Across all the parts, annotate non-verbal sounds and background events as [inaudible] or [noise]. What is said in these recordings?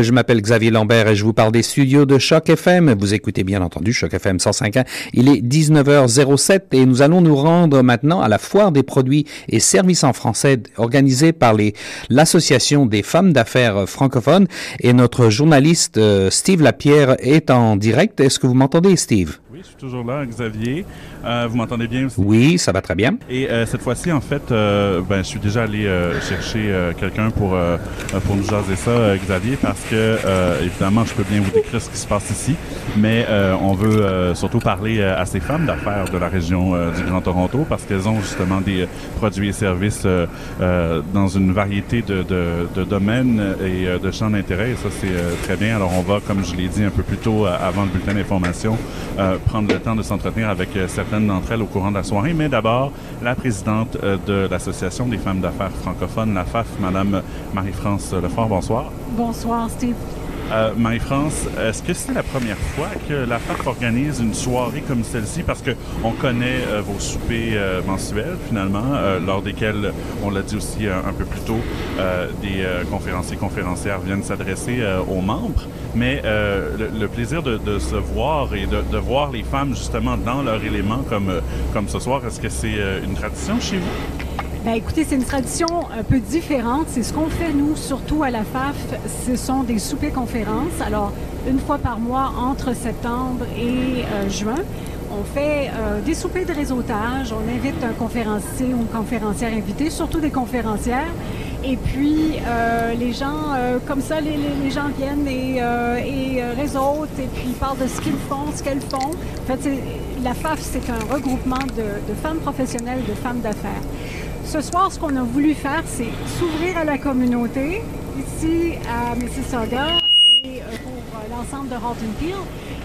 Je m'appelle Xavier Lambert et je vous parle des studios de Choc FM. Vous écoutez bien entendu Choc FM 105.1. Il est 19h07 et nous allons nous rendre maintenant à la foire des produits et services en français organisée par l'association des femmes d'affaires francophones et notre journaliste euh, Steve Lapierre est en direct. Est-ce que vous m'entendez Steve? Oui, je suis toujours là, Xavier. Euh, vous m'entendez bien aussi? Oui, ça va très bien. Et euh, cette fois-ci, en fait, euh, ben, je suis déjà allé euh, chercher euh, quelqu'un pour, euh, pour nous jaser ça, Xavier, parce que, euh, évidemment, je peux bien vous décrire ce qui se passe ici, mais euh, on veut euh, surtout parler à ces femmes d'affaires de la région du Grand Toronto, parce qu'elles ont justement des produits et services dans une variété de, de, de domaines et de champs d'intérêt, et ça, c'est euh, très bien. Alors, on va, comme je l'ai dit un peu plus tôt, avant le bulletin d'information, euh, prendre le temps de s'entretenir avec euh, d'entre elles au courant de la soirée. Mais d'abord, la présidente euh, de l'Association des femmes d'affaires francophones, la FAF, Madame Marie-France Lefort. Bonsoir. Bonsoir, Steve. Euh, Marie-France, est-ce que c'est la première fois que la FAF organise une soirée comme celle-ci? Parce que on connaît euh, vos soupers euh, mensuels, finalement, euh, lors desquels, on l'a dit aussi un peu plus tôt, des conférenciers conférencières viennent s'adresser aux membres. Mais le, plaisir de, se voir et de, de voir les femmes justement dans leur élément comme, comme ce soir, est-ce que c'est une tradition chez vous? Ben, écoutez, c'est une tradition un peu différente. C'est ce qu'on fait, nous, surtout à la FAF. Ce sont des soupers-conférences. Alors, une fois par mois, entre septembre et euh, juin, on fait euh, des soupers de réseautage. On invite un conférencier ou une conférencière invitée, surtout des conférencières. Et puis, euh, les gens, euh, comme ça, les, gens viennent et, euh, et euh, réseautent et puis parlent de ce qu'ils font, ce qu'elles font. En fait, la FAF, c'est un regroupement de femmes professionnelles, de femmes d'affaires. Ce soir, ce qu'on a voulu faire, c'est s'ouvrir à la communauté ici à Mississauga et euh, pour euh, l'ensemble de Halton.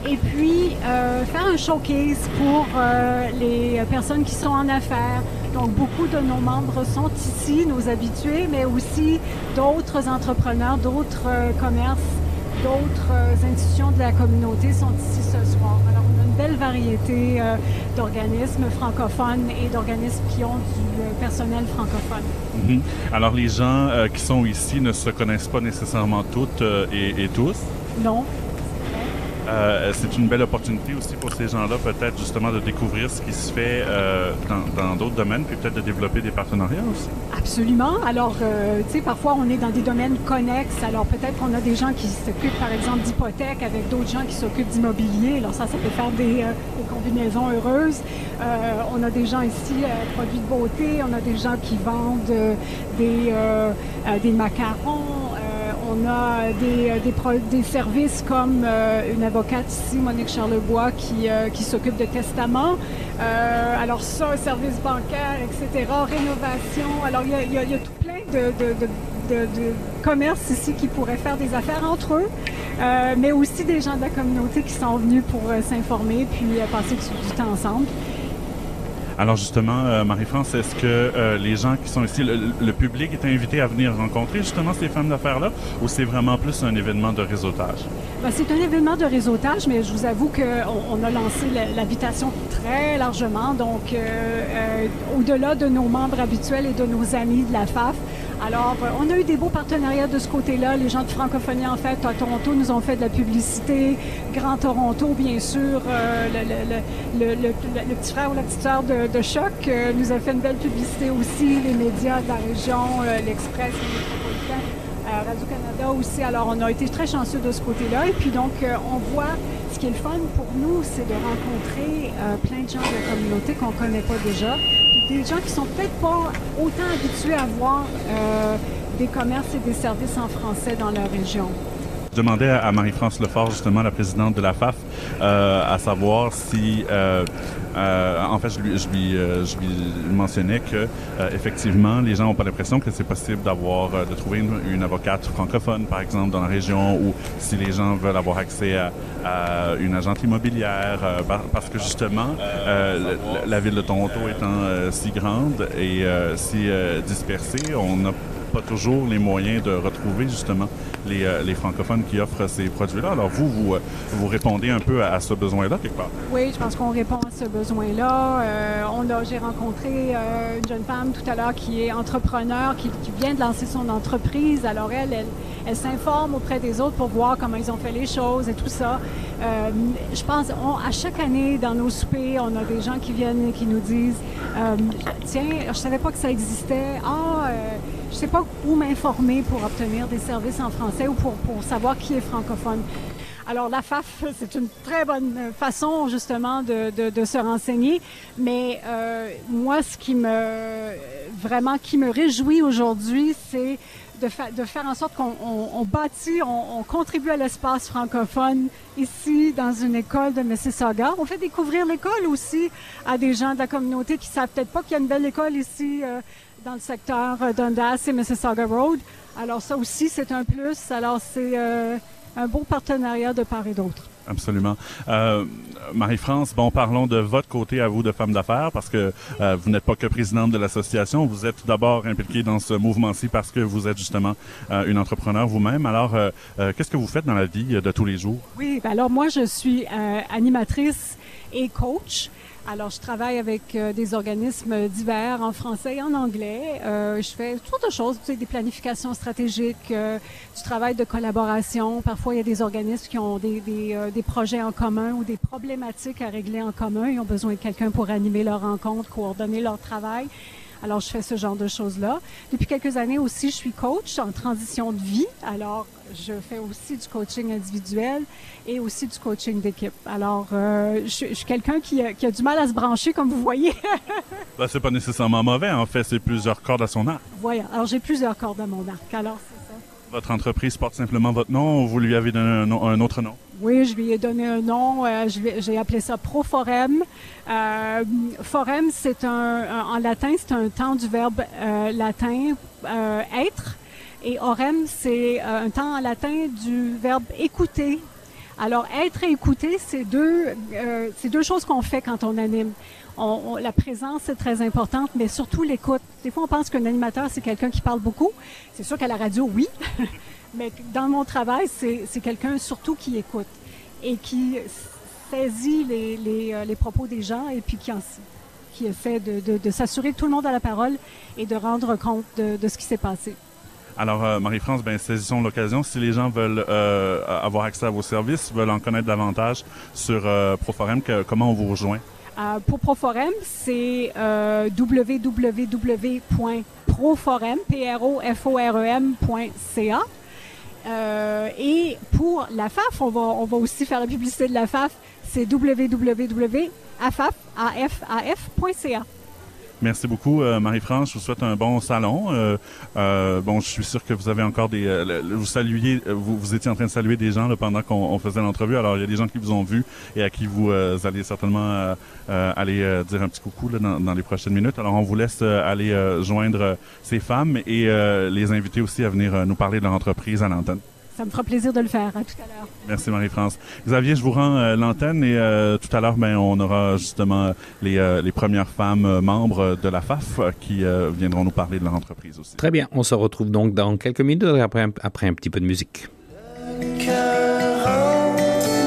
Et puis euh, faire un showcase pour les personnes qui sont en affaires. Donc beaucoup de nos membres sont ici, nos habitués, mais aussi d'autres entrepreneurs, d'autres commerces, d'autres institutions de la communauté sont ici ce soir. Une belle variété euh, d'organismes francophones et d'organismes qui ont du euh, personnel francophone. Mhm. Alors, les gens euh, qui sont ici ne se connaissent pas nécessairement toutes et, et tous? Non? Euh, c'est une belle opportunité aussi pour ces gens-là, peut-être justement de découvrir ce qui se fait euh, dans d'autres domaines, puis peut-être de développer des partenariats aussi. Absolument. Alors, euh, tu sais, parfois, on est dans des domaines connexes. Alors, peut-être qu'on a des gens qui s'occupent, par exemple, d'hypothèques avec d'autres gens qui s'occupent d'immobilier. Alors, ça, ça peut faire des, combinaisons heureuses. On a des gens ici, produits de beauté. On a des gens qui vendent des macarons. On a des, euh, des, services comme euh, une avocate ici, Monique Charlebois, qui, euh, qui s'occupe de testament. Alors ça, services bancaires, etc., rénovation. Alors il y a, tout plein de, de, de, commerces ici qui pourraient faire des affaires entre eux, mais aussi des gens de la communauté qui sont venus pour s'informer puis passer du temps ensemble. Alors justement, euh, Marie-France, est-ce que euh, les gens qui sont ici, le, public est invité à venir rencontrer justement ces femmes d'affaires-là, ou c'est vraiment plus un événement de réseautage? Ben, c'est un événement de réseautage, mais je vous avoue qu'on on a lancé la- l'invitation très largement, donc euh, au-delà de nos membres habituels et de nos amis de la FAF. Alors, euh, on a eu des beaux partenariats de ce côté-là. Les gens de francophonie, en fait, à Toronto, nous ont fait de la publicité. Grand Toronto, bien sûr, euh, le, petit frère ou la petite sœur de, Choc euh, nous a fait une belle publicité aussi. Les médias de la région, l'Express, Radio-Canada aussi. Alors, on a été très chanceux de ce côté-là. Et puis, donc, on voit, ce qui est le fun pour nous, c'est de rencontrer plein de gens de la communauté qu'on ne connaît pas déjà. Des gens qui sont peut-être pas autant habitués à voir euh, des commerces et des services en français dans leur région. Je demandais à Marie-France Lefort, justement, la présidente de la FAF, euh, à savoir si, euh, euh, en fait, je lui, je euh, mentionnais que, euh, effectivement, les gens n'ont pas l'impression que c'est possible d'avoir, de trouver une, avocate francophone, par exemple, dans la région, ou si les gens veulent avoir accès à, une agente immobilière, par- parce que justement, la, la ville de Toronto étant si grande et si dispersée, on a pas toujours les moyens de retrouver justement les, euh, les francophones qui offrent ces produits-là. Alors vous, vous, euh, vous répondez un peu à, ce besoin-là quelque part? Oui, je pense qu'on répond à ce besoin-là. Euh, on j'ai rencontré une jeune femme tout à l'heure qui est entrepreneur, qui, vient de lancer son entreprise. Alors elle, elle, s'informe auprès des autres pour voir comment ils ont fait les choses et tout ça. Je pense, à chaque année, dans nos soupers, on a des gens qui viennent et qui nous disent Tiens, je savais pas que ça existait. Ah, euh, je sais pas où m'informer pour obtenir des services en français ou pour, pour savoir qui est francophone. Alors, la FAF, c'est une très bonne façon, justement, de, de, se renseigner. Mais euh, moi, ce qui me vraiment qui me réjouit aujourd'hui, c'est de, de, faire en sorte qu'on on, bâtit, on, on, contribue à l'espace francophone ici dans une école de Mississauga. On fait découvrir l'école aussi à des gens de la communauté qui savent peut-être pas qu'il y a une belle école ici euh, dans le secteur euh, Dundas et Mississauga Road. Alors ça aussi, c'est un plus. Alors c'est euh, un beau partenariat de part et d'autre. Absolument. Euh, Marie-France, bon, parlons de votre côté à vous de femme d'affaires, parce que euh, vous n'êtes pas que présidente de l'association, vous êtes d'abord impliquée dans ce mouvement-ci parce que vous êtes justement euh, une entrepreneur vous-même. Alors, euh, euh, qu'est-ce que vous faites dans la vie de tous les jours? Oui, ben alors moi, je suis animatrice et coach. Alors, je travaille avec euh, des organismes divers en français et en anglais. Euh, je fais toutes sortes de choses, tu sais, des planifications stratégiques, euh, du travail de collaboration. Parfois, il y a des organismes qui ont des, des, euh, des, projets en commun ou des problématiques à régler en commun. Ils ont besoin de quelqu'un pour animer leur rencontre, coordonner leur travail. Alors, je fais ce genre de choses-là. Depuis quelques années aussi, je suis coach en transition de vie. Alors, je fais aussi du coaching individuel et aussi du coaching d'équipe. Alors, euh, je, je, suis quelqu'un qui, qui, a du mal à se brancher, comme vous voyez. [laughs] ben, c'est pas nécessairement mauvais. En fait, c'est plusieurs cordes à son arc. Voilà. Alors, j'ai plusieurs cordes à mon arc. Alors, c'est ça. Votre entreprise porte simplement votre nom ou vous lui avez donné un, un autre nom? Oui, je lui ai donné un nom. Euh, J'ai appelé ça Proforem. Euh, forem, c'est un, un, en latin, c'est un temps du verbe euh, latin être. Et orem, c'est euh, un temps en latin du verbe écouter. Alors, être et écouter, c'est deux, euh, deux choses qu'on fait quand on anime. La présence est très importante, mais surtout l'écoute. Des fois, on pense qu'un animateur, c'est quelqu'un qui parle beaucoup. C'est sûr qu'à la radio, oui. [laughs] Mais dans mon travail, c'est quelqu'un surtout qui écoute et qui saisit les, euh, propos des gens et puis qui, en, essaie de, s'assurer que tout le monde a la parole et de rendre compte de ce qui s'est passé. Alors, euh, Marie-France, ben, saisissons l'occasion. Si les gens veulent euh, avoir accès à vos services, veulent en connaître davantage sur euh, Proforem, comment on vous rejoint? Pour Proforem, c'est www.proforem. Euh, et pour la FAF, on va, on va aussi faire la publicité de la FAF, c'est www.afaf.ca. Merci beaucoup, euh, Marie-France. Je vous souhaite un bon salon. Euh, euh, bon, je suis sûr que vous avez encore des... Euh, vous saluiez, vous, vous, étiez en train de saluer des gens là, pendant qu'on faisait l'entrevue. Alors, il y a des gens qui vous ont vu et à qui vous allez certainement aller dire un petit coucou là, dans, dans, les prochaines minutes. Alors, on vous laisse aller joindre ces femmes et les inviter aussi à venir nous parler de leur entreprise à l'antenne. Ça me fera plaisir de le faire. À tout à l'heure. Merci Marie-France. Xavier, je vous rends euh, l'antenne et euh, tout à l'heure, ben, on aura justement les, euh, les premières femmes membres de la FAF qui viendront nous parler de leur entreprise aussi. Très bien. On se retrouve donc dans quelques minutes après, après un petit peu de musique.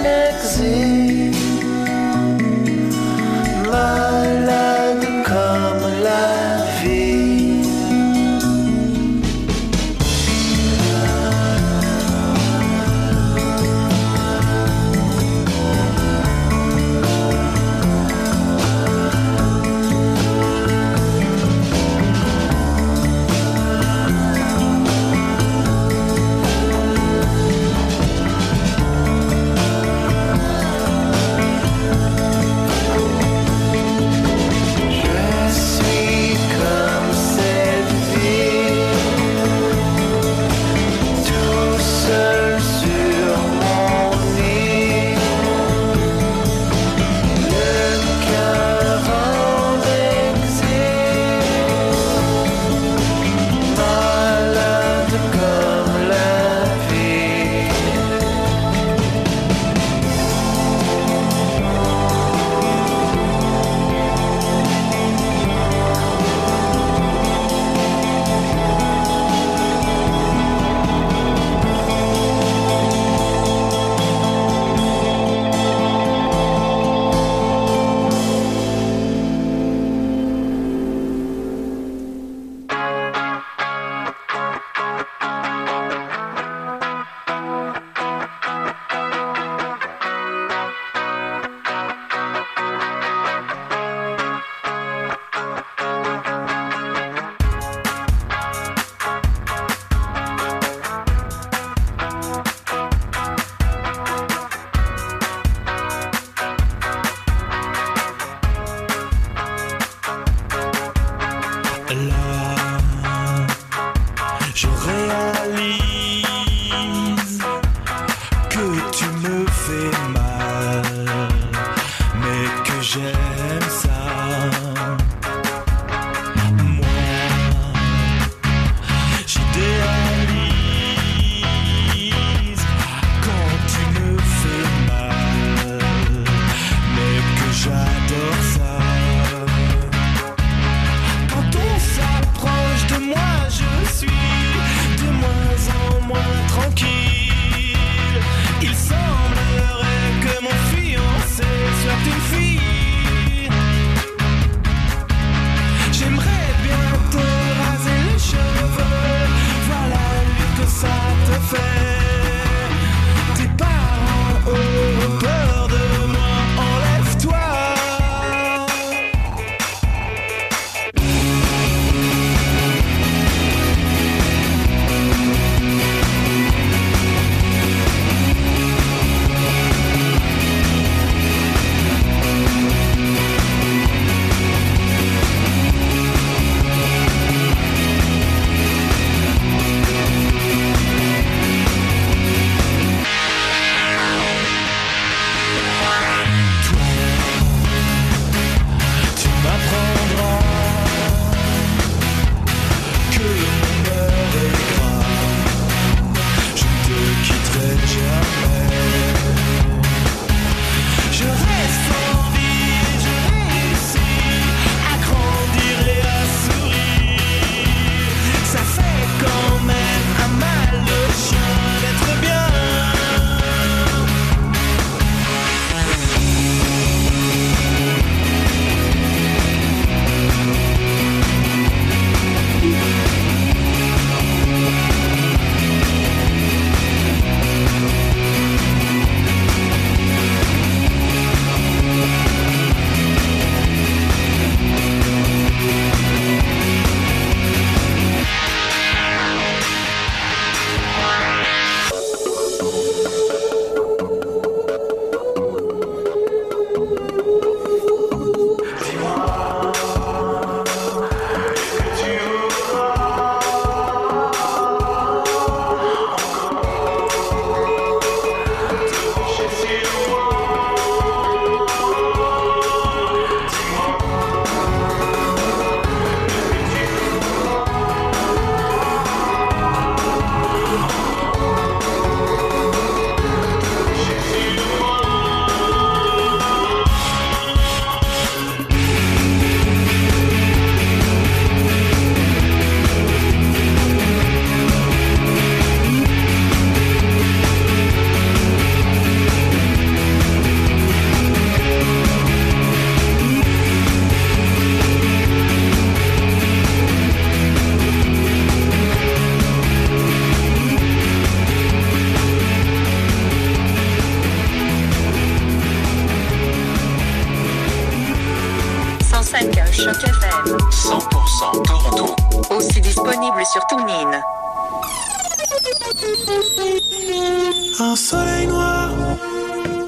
Malade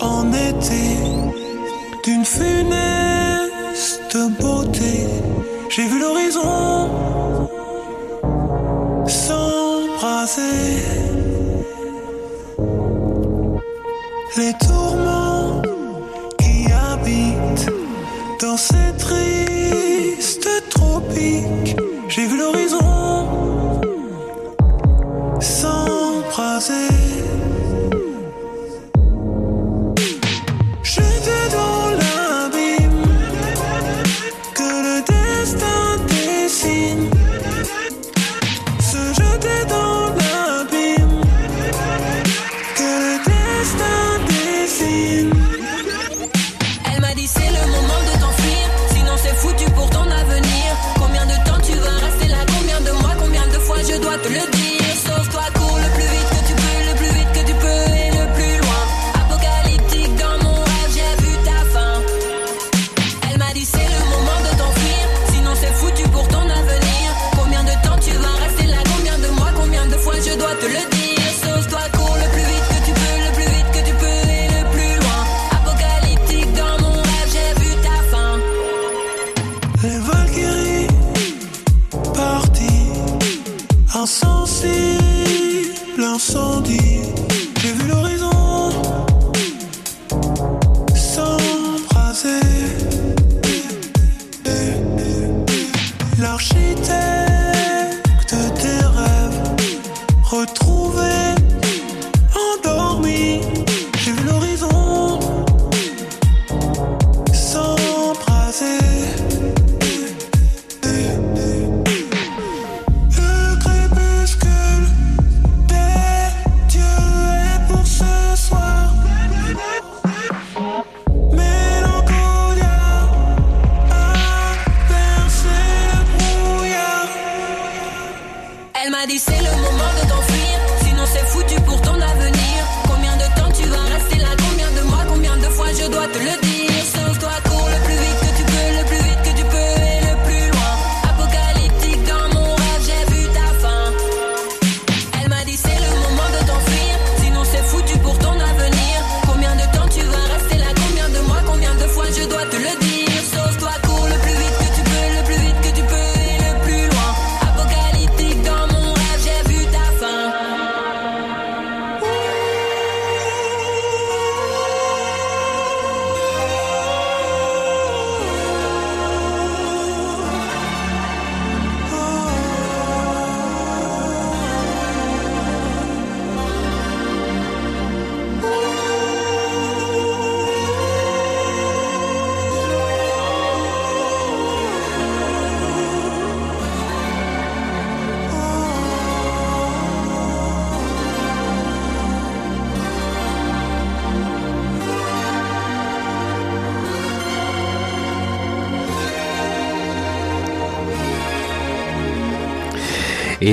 en été, d'une funeste beauté. J'ai vu l'horizon s'embraser. Les tourments qui habitent dans ces tristes tropiques. J'ai vu l'horizon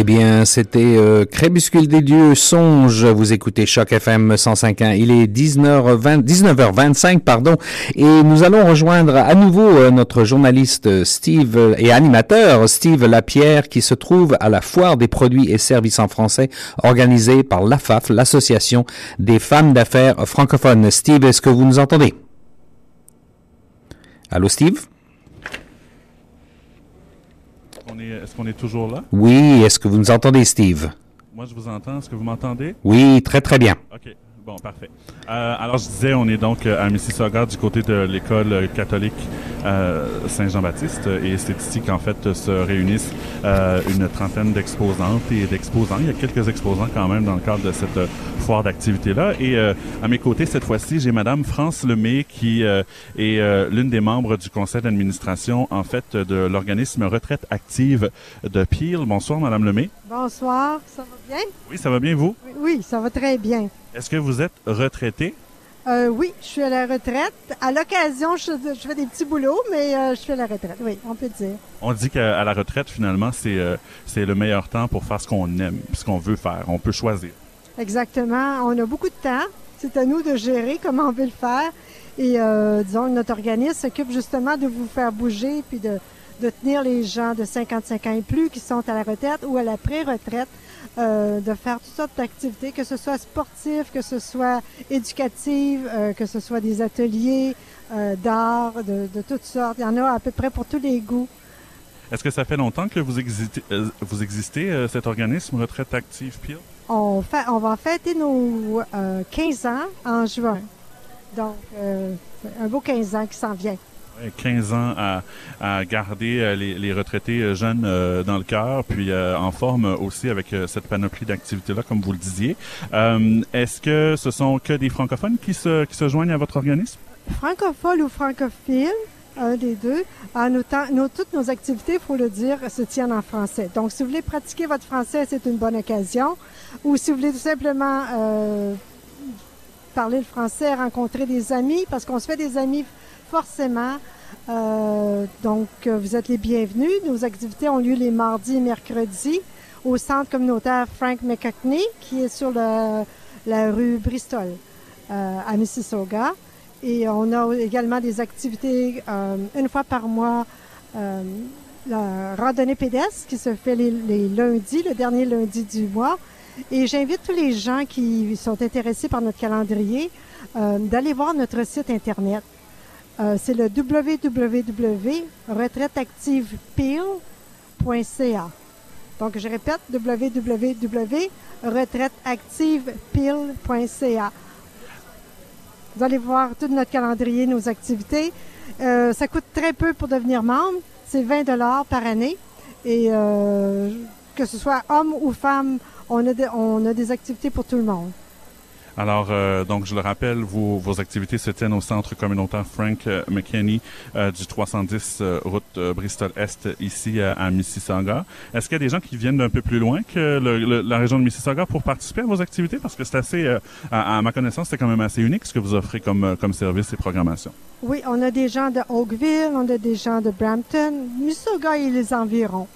bien, c'était euh, Crépuscule des dieux, songe. Vous écoutez Choc FM 105.1. Il est 19h20, 19h25, pardon, et nous allons rejoindre à nouveau euh, notre journaliste euh, Steve euh, et animateur Steve Lapierre qui se trouve à la foire des produits et services en français organisée par l'AFAF, l'association des femmes d'affaires francophones. Steve, est-ce que vous nous entendez? Allô, Steve? On est- Est-ce qu'on est toujours là? Oui, est-ce que vous nous entendez, Steve? Moi, je vous entends. Est-ce que vous m'entendez? Oui, très très bien. OK. Bon, parfait. Euh, alors, je disais, on est donc euh, à Mississauga du côté de l'école euh, catholique euh, Saint-Jean-Baptiste et c'est ici qu'en fait se réunissent euh, une trentaine d'exposantes et d'exposants. Il y a quelques exposants quand même dans le cadre de cette euh, foire d'activité-là. Et euh, à mes côtés, cette fois-ci, j'ai Madame France Lemay qui euh, est l'une des membres du conseil d'administration en fait de l'organisme Retraite Active de Peel. Bonsoir, Madame Lemay. Bonsoir, ça va bien? Oui, ça va bien, vous? Oui, ça va très bien. Est-ce que vous êtes retraité? Euh, oui, je suis à la retraite. À l'occasion, je, je fais des petits boulots, mais euh, je suis à la retraite. Oui, on peut dire. On dit qu'à la retraite, finalement, c'est euh, c'est le meilleur temps pour faire ce qu'on aime, ce qu'on veut faire. On peut choisir. Exactement. On a beaucoup de temps. C'est à nous de gérer comment on veut le faire. Et disons, notre organisme s'occupe justement de vous faire bouger puis de, de tenir les gens de 55 ans et plus qui sont à la retraite ou à la pré-retraite, euh, de faire toutes sortes d'activités, que ce soit sportif, que ce soit éducatif, euh, que ce soit des ateliers euh, d'art, de, de toutes sortes. Il y en a à peu près pour tous les goûts. Est-ce que ça fait longtemps que vous existez, euh, vous existez euh, cet organisme Retraite Active Peel? On, fait, on va fêter nos euh, 15 ans en juin. Donc, euh, un beau 15 ans qui s'en vient. Ouais, 15 ans à, garder euh, les, retraités euh, jeunes euh, dans le cœur, puis en forme aussi avec cette panoplie d'activités-là, comme vous le disiez. Est-ce que ce sont que des francophones qui se, qui se joignent à votre organisme? francophone ou francophile, un des deux. Nos, toutes nos activités, il faut le dire, se tiennent en français. Donc, si vous voulez pratiquer votre français, c'est une bonne occasion. Ou si vous voulez tout simplement parler le français, rencontrer des amis, parce qu'on se fait des amis forcément. Euh, donc, euh, vous êtes les bienvenus. Nos activités ont lieu les mardis et mercredis au centre communautaire Frank McCackney, qui est sur la rue Bristol, euh, à Mississauga. Et on a également des activités une fois par mois, la randonnée pédestre qui se fait les, lundis, le dernier lundi du mois. Et j'invite tous les gens qui sont intéressés par notre calendrier d'aller voir notre site Internet. Euh, C'est le www.retraiteactivepeel.ca. Donc, je répète, www.retraiteactivepeel.ca. Vous allez voir tout notre calendrier, nos activités. Euh, ça coûte très peu pour devenir membre. C'est 20 dollars par année. Et euh, que ce soit homme ou femme, on on a des activités pour tout le monde. Alors, euh, donc, je le rappelle, vos, vos activités se tiennent au centre communautaire Frank euh, McKinney euh, du 310 euh, route Bristol-Est, ici à, Mississauga. Est-ce qu'il y a des gens qui viennent d'un peu plus loin que le- le- la région de Mississauga pour participer à vos activités? Parce que c'est assez, à, à ma connaissance, c'est quand même assez unique ce que vous offrez comme, comme service et programmation. Oui, on a des gens de Oakville, on a des gens de Brampton, Mississauga et les environs.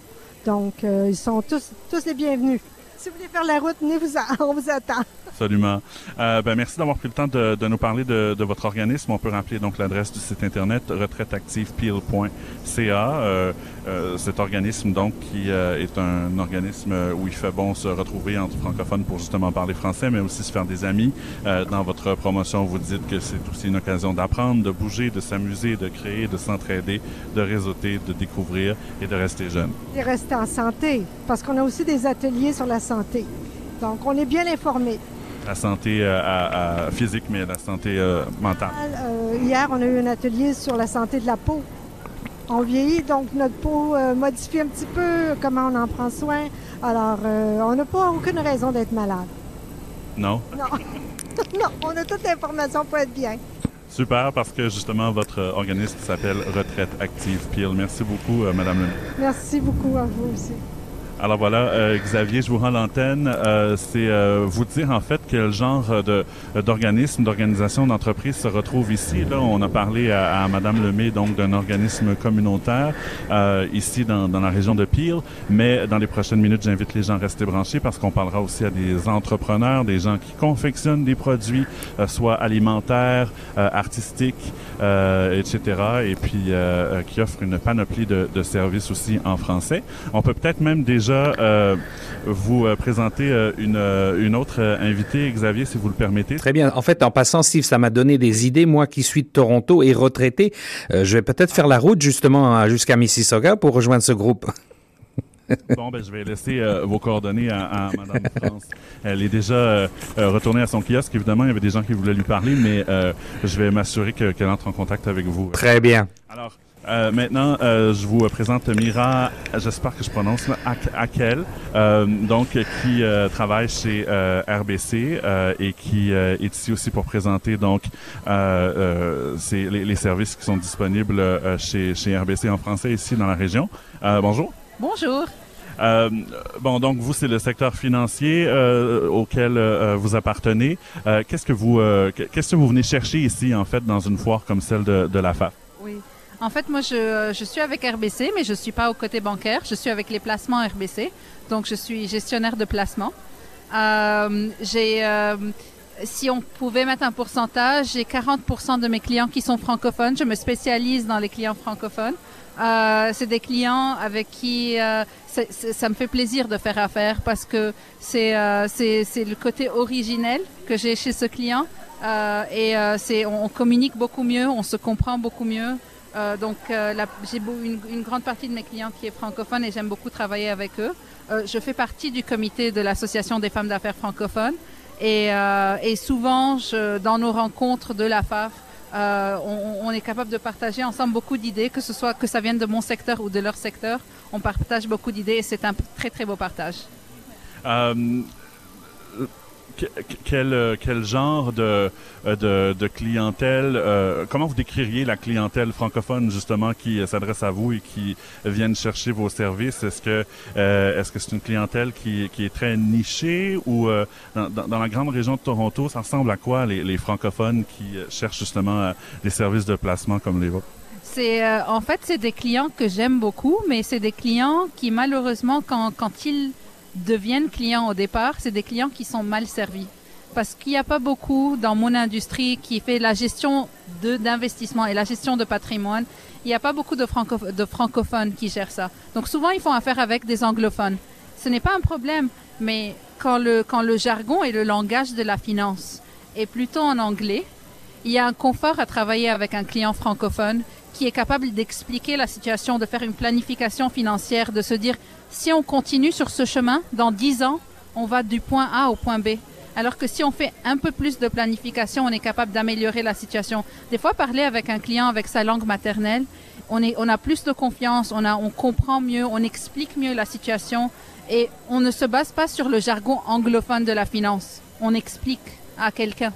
Donc, euh, ils sont tous, tous les bienvenus. Si vous voulez faire la route, venez-vous-en, [laughs] on vous attend. Absolument. Euh, ben, merci d'avoir pris le temps de, nous parler de, votre organisme. On peut rappeler donc l'adresse du site internet retraiteactivepeel.ca. Euh, euh, cet organisme donc qui est un organisme où il fait bon se retrouver entre francophones pour justement parler français, mais aussi se faire des amis. Dans votre promotion, vous dites que c'est aussi une occasion d'apprendre, de bouger, de s'amuser, de créer, de s'entraider, de réseauter, de découvrir et de rester jeune. Et rester en santé, parce qu'on a aussi des ateliers sur la santé. Donc, on est bien informés. La santé euh, à- à physique, mais la santé euh, mentale. Euh, hier, on a eu un atelier sur la santé de la peau. On vieillit, donc notre peau modifie un petit peu comment on en prend soin. Alors, on n'a pas aucune raison d'être malade. Non? Non. [laughs] non, on a toute l'information pour être bien. Super, parce que justement, votre organisme s'appelle Retraite Active Peel. Merci beaucoup, euh, Madame. Merci beaucoup à vous aussi. Alors voilà, euh, Xavier, je vous rends l'antenne. Euh, C'est euh, vous dire en fait quel genre de d'organisme, d'organisation, d'entreprise se retrouve ici. Là, on a parlé à, à Madame Lemay donc d'un organisme communautaire ici dans, dans la région de Peel. Mais dans les prochaines minutes, j'invite les gens à rester branchés parce qu'on parlera aussi à des entrepreneurs, des gens qui confectionnent des produits, soit alimentaires, artistiques, etc. Et puis qui offrent une panoplie de, de services aussi en français. On peut peut-être même déjà euh, vous euh, présenter euh, une, une autre invitée, Xavier, si vous le permettez. Très bien. En fait, en passant, Steve, ça m'a donné des idées. Moi qui suis de Toronto et retraité, je vais peut-être faire la route justement jusqu'à Mississauga pour rejoindre ce groupe. [laughs] Bon, ben, je vais laisser euh, vos coordonnées à, à Madame France. Elle est déjà euh, retournée à son kiosque. Évidemment, il y avait des gens qui voulaient lui parler, mais euh, je vais m'assurer que- qu'elle entre en contact avec vous. Très bien. Alors, euh, maintenant, euh, je vous présente Mira, j'espère que je prononce, là, Ak- Akel, euh, donc qui euh, travaille chez euh, RBC euh, et qui euh, est ici aussi pour présenter donc euh, euh, les, les services qui sont disponibles euh, chez, chez RBC en français ici dans la région. Euh, bonjour. Bonjour. Euh, bon, donc vous, c'est le secteur financier euh, auquel euh, vous appartenez. Euh, qu'est-ce que vous, euh, qu'est-ce que vous venez chercher ici, en fait, dans une foire comme celle de, de la FAF? En fait, moi, je, suis avec RBC, mais je ne suis pas au côté bancaire. Je suis avec les placements RBC. Donc, je suis gestionnaire de placement. Euh, euh, si on pouvait mettre un pourcentage, j'ai 40% de mes clients qui sont francophones. Je me spécialise dans les clients francophones. Euh, c'est des clients avec qui euh, ça me fait plaisir de faire affaire parce que c'est le côté originel que j'ai chez ce client et on communique beaucoup mieux, on se comprend beaucoup mieux. Euh, donc euh, j'ai une, grande partie de mes clients qui est francophone et j'aime beaucoup travailler avec eux. Euh, je fais partie du comité de l'association des femmes d'affaires francophones et, souvent dans nos rencontres de la FAF, on, on est capable de partager ensemble beaucoup d'idées, que ce soit que ça vienne de mon secteur ou de leur secteur. On partage beaucoup d'idées et c'est un très très beau partage. Que- que- quel, euh, quel genre de, euh, de, clientèle, euh, comment vous décririez la clientèle francophone justement qui s'adresse à vous et qui viennent chercher vos services? Est-ce que est-ce que c'est une clientèle qui, qui est très nichée ou dans, la grande région de Toronto, ça ressemble à quoi les, francophones qui cherchent justement des services de placement comme les vôtres? C'est en fait c'est des clients que j'aime beaucoup, mais c'est des clients qui malheureusement quand quand ils deviennent clients au départ, c'est des clients qui sont mal servis. Parce qu'il n'y a pas beaucoup dans mon industrie qui fait la gestion d'investissement et la gestion de patrimoine. Il n'y a pas beaucoup de, de francophones qui gèrent ça. Donc souvent ils font affaire avec des anglophones. Ce n'est pas un problème, mais quand le quand le jargon et le langage de la finance est plutôt en anglais, il y a un confort à travailler avec un client francophone qui est capable d'expliquer la situation, de faire une planification financière, de se dire si on continue sur ce chemin, dans 10 ans, on va du point A au point B. Alors que si on fait un peu plus de planification, on est capable d'améliorer la situation. Des fois, parler avec un client avec sa langue maternelle, on, a plus de confiance, on comprend mieux, on explique mieux la situation et on ne se base pas sur le jargon anglophone de la finance. On explique à quelqu'un.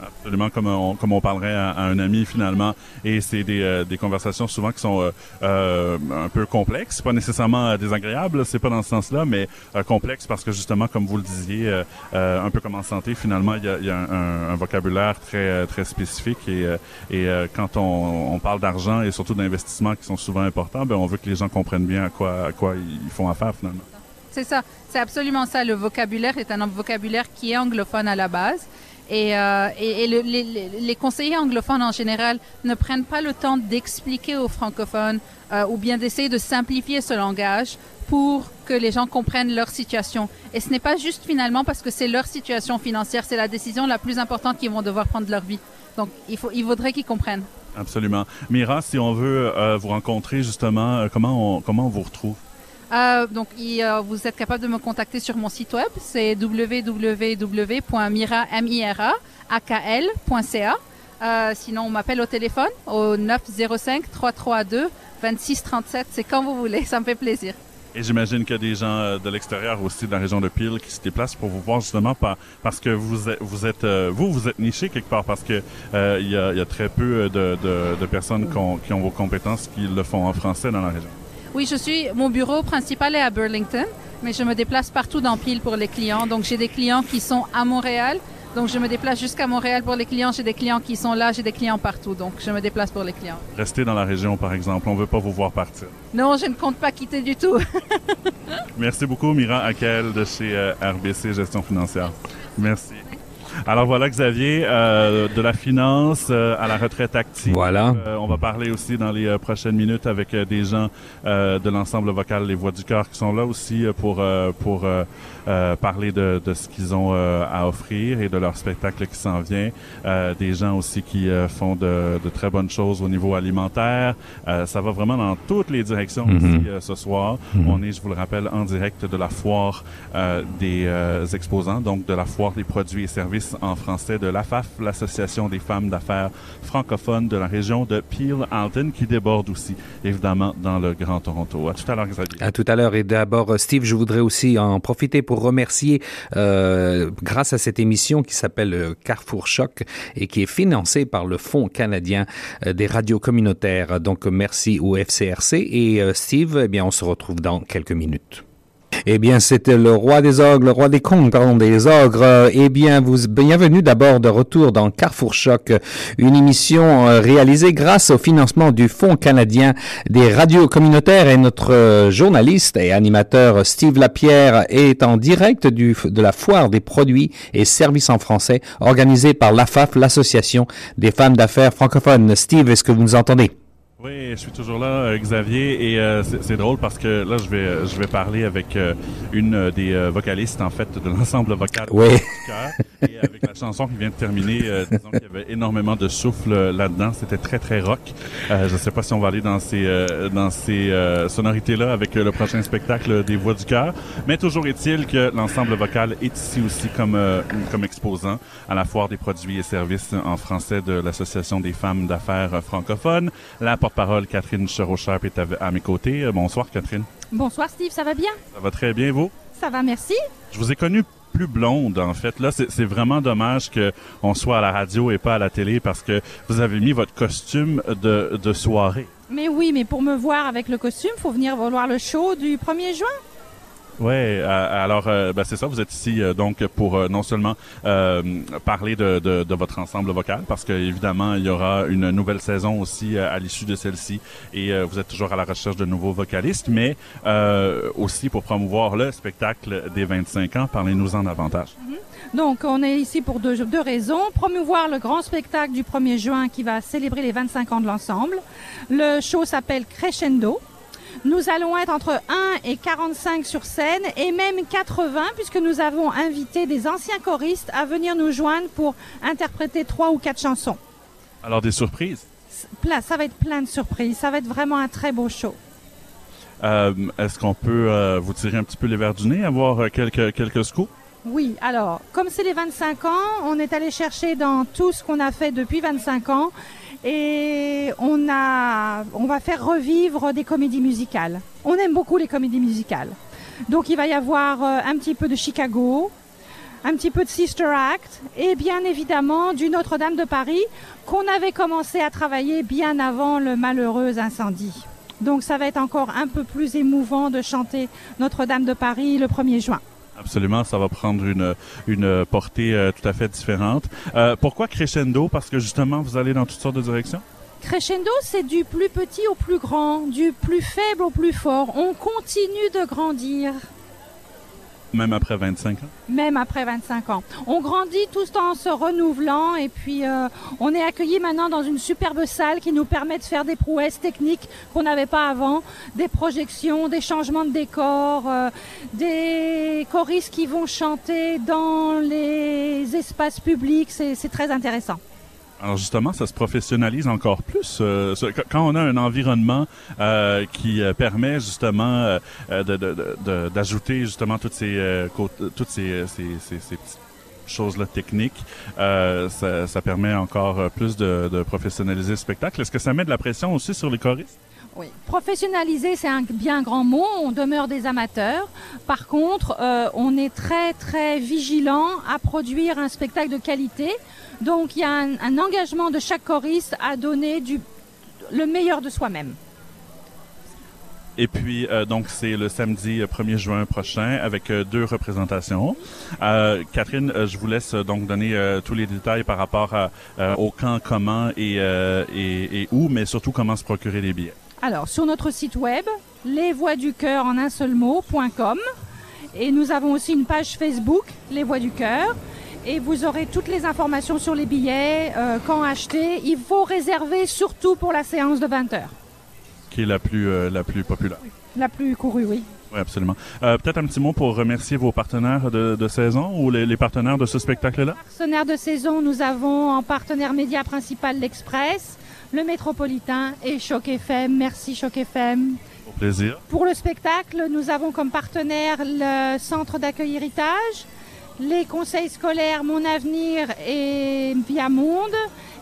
Absolument, comme on, comme on parlerait à, à un ami finalement. Et c'est des, euh, des conversations souvent qui sont euh, euh, un peu complexes, pas nécessairement euh, désagréables, c'est pas dans ce sens-là, mais euh, complexes parce que justement, comme vous le disiez, un peu comme en santé, finalement, il y a, y a un, un vocabulaire très très spécifique et, et quand on, on parle d'argent et surtout d'investissements qui sont souvent importants, ben on veut que les gens comprennent bien à quoi à quoi ils font affaire finalement. C'est ça, c'est absolument ça. Le vocabulaire est un vocabulaire qui est anglophone à la base. Et, euh, les, conseillers anglophones en général ne prennent pas le temps d'expliquer aux francophones euh, ou bien d'essayer de simplifier ce langage pour que les gens comprennent leur situation. Et ce n'est pas juste finalement parce que c'est leur situation financière, c'est la décision la plus importante qu'ils vont devoir prendre de leur vie. Donc il, faut, il vaudrait qu'ils comprennent. Absolument. Mira, si on veut euh, vous rencontrer justement, comment on vous retrouve? Euh, donc, il, euh, vous êtes capable de me contacter sur mon site web, c'est www.mira.akl.ca. Euh, sinon, on m'appelle au téléphone au 905-332-2637. C'est quand vous voulez, ça me fait plaisir. Et j'imagine qu'il y a des gens euh, de l'extérieur aussi de la région de Peel qui se déplacent pour vous voir justement par, parce que vous êtes, vous êtes euh, vous vous êtes niché quelque part parce que euh, il y, a, il y a très peu de, de, de personnes qui ont, qui ont vos compétences qui le font en français dans la région. Oui, je suis. Mon bureau principal est à Burlington, mais je me déplace partout dans Peel pour les clients. Donc, j'ai des clients qui sont à Montréal. Donc, je me déplace jusqu'à Montréal pour les clients. J'ai des clients qui sont là. J'ai des clients partout. Donc, je me déplace pour les clients. Restez dans la région par exemple, on veut pas vous voir partir. Non, je ne compte pas quitter du tout. [laughs] Merci beaucoup Mira Akel de chez euh, RBC Gestion Financière. Merci. Alors voilà Xavier, euh, de la finance euh, à la retraite active. Voilà. Euh, on va parler aussi dans les euh, prochaines minutes avec euh, des gens euh, de l'ensemble vocal Les Voix du Cœur qui sont là aussi euh, pour euh, pour euh, parler de, de ce qu'ils ont euh, à offrir et de leur spectacle qui s'en vient. Euh, des gens aussi qui euh, font de, de très bonnes choses au niveau alimentaire. Euh, ça va vraiment dans toutes les directions Mhm. ici euh, ce soir. Mhm. On est, je vous le rappelle, en direct de la foire euh, des euh, exposants, donc de la foire des produits et services en français de l'AFAF, l'Association des femmes d'affaires francophones de la région de Peel-Alton, qui déborde aussi, évidemment, dans le Grand Toronto. À tout à l'heure, Xavier. À tout à l'heure. Et d'abord, Steve, je voudrais aussi en profiter pour remercier, euh, grâce à cette émission qui s'appelle euh, Carrefour Choc et qui est financée par le Fonds canadien euh, des radios communautaires. Donc, merci au FCRC. Et Steve, eh bien, on se retrouve dans quelques minutes. Eh bien, c'était le roi des ogres, le roi des contes, pardon, des ogres. Eh bien, vous, bienvenue d'abord de retour dans Carrefour Choc, une émission euh, réalisée grâce au financement du Fonds canadien des radios communautaires et notre euh, journaliste et animateur Steve Lapierre est en direct de la foire des produits et services en français organisée par l'AFAF, l'Association des femmes d'affaires francophones. Steve, est-ce que vous nous entendez? Oui, je suis toujours là, euh, Xavier, et euh, c'est drôle parce que là, je vais, je vais parler avec euh, une euh, des euh, vocalistes, en fait, de l'ensemble vocal Oui. du cœur, et avec la chanson qui vient de terminer, euh, disons qu'il y avait énormément de souffle euh, là-dedans. C'était très, très rock. Euh, je ne sais pas si on va aller dans ces, euh, dans ces euh, sonorités-là avec euh, le prochain spectacle des Voix du cœur, mais toujours est-il que l'ensemble vocal est ici aussi comme, euh, comme exposant à la foire des produits et services en français de l'Association des femmes d'affaires euh, francophones. La porte-parole Catherine Chereau-Sharp est à, mes côtés. Euh, Bonsoir Catherine. Bonsoir Steve, ça va bien? Ça va très bien, vous? Ça va, merci. Je vous ai connu plus blonde, en fait. Là, c'est c'est vraiment dommage que on soit à la radio et pas à la télé parce que vous avez mis votre costume de, de soirée. Mais oui, mais pour me voir avec le costume, faut venir voir le show du 1er juin. Ouais, euh, alors euh, ben, c'est ça, vous êtes ici euh, donc pour euh, non seulement euh, parler de, de, de votre ensemble vocal, parce que évidemment il y aura une nouvelle saison aussi euh, à l'issue de celle-ci, et vous êtes toujours à la recherche de nouveaux vocalistes, mais aussi pour promouvoir le spectacle des 25 ans. Parlez-nous-en davantage. Donc, on est ici pour deux, deux raisons. Promouvoir le grand spectacle du 1er juin qui va célébrer les 25 ans de l'ensemble. Le show s'appelle Crescendo. Nous allons être entre 1 et 45 sur scène et même 80 puisque nous avons invité des anciens choristes à venir nous joindre pour interpréter trois ou quatre chansons. Alors des surprises? Plein- ça va être plein de surprises. Ça va être vraiment un très beau show. Euh, Est-ce qu'on peut euh, vous tirer un petit peu les verres du nez, avoir euh, quelques quelques scoops? Oui, alors, comme c'est les 25 ans, on est allé chercher dans tout ce qu'on a fait depuis 25 ans et on a, on va faire revivre des comédies musicales. On aime beaucoup les comédies musicales. Donc il va y avoir euh, un petit peu de Chicago, un petit peu de Sister Act et bien évidemment du Notre-Dame de Paris qu'on avait commencé à travailler bien avant le malheureux incendie. Donc ça va être encore un peu plus émouvant de chanter Notre-Dame de Paris le 1er juin. Absolument, ça va prendre une, une portée euh, tout à fait différente. Euh, pourquoi crescendo? Parce que justement, vous allez dans toutes sortes de directions? Crescendo, c'est du plus petit au plus grand, du plus faible au plus fort. On continue de grandir, Même après 25 ans? même après 25 ans. On grandit tout en se renouvelant et puis euh, on est accueillis maintenant dans une superbe salle qui nous permet de faire des prouesses techniques qu'on n'avait pas avant, des projections, des changements de décor, euh, des choristes qui vont chanter dans les espaces publics. C'est c'est très intéressant. Alors justement, ça se professionnalise encore plus. euh, quand on a un environnement euh, qui euh, permet justement euh, euh, de- d'ajouter justement toutes ces euh, toutes ces, ces, ces- petites choses-là techniques, ça, ça permet encore plus de, de professionnaliser le spectacle. Est-ce que ça met de la pression aussi sur les choristes? Oui. Professionnaliser, c'est un bien grand mot. On demeure des amateurs. Par contre, euh, on est très très vigilant à produire un spectacle de qualité. Donc, il y a un, un engagement de chaque choriste à donner du, le meilleur de soi-même. Et puis, euh, donc, c'est le samedi euh, 1er juin prochain avec euh, deux représentations. Euh, Catherine, euh, je vous laisse euh, donc donner euh, tous les détails par rapport à, euh, au quand, comment et, euh, et, et où, mais surtout comment se procurer les billets. Alors, sur notre site web, les voix du cœur en un seul mot.com. Et nous avons aussi une page Facebook, Les Voix du Cœur. Et vous aurez toutes les informations sur les billets, euh, quand acheter. Il faut réserver surtout pour la séance de 20 heures. qui est la plus, euh, la plus populaire. La plus courue, oui. Oui, absolument. Euh, Peut-être un petit mot pour remercier vos partenaires de, de saison ou les, les partenaires de ce spectacle-là? Partenaires de saison, nous avons en partenaire média principal l'Express, le Métropolitain et Choc FM. Merci Choc FM. Au plaisir. Pour le spectacle, nous avons comme partenaire le Centre d'accueil héritage, les conseils scolaires Mon Avenir et Via Monde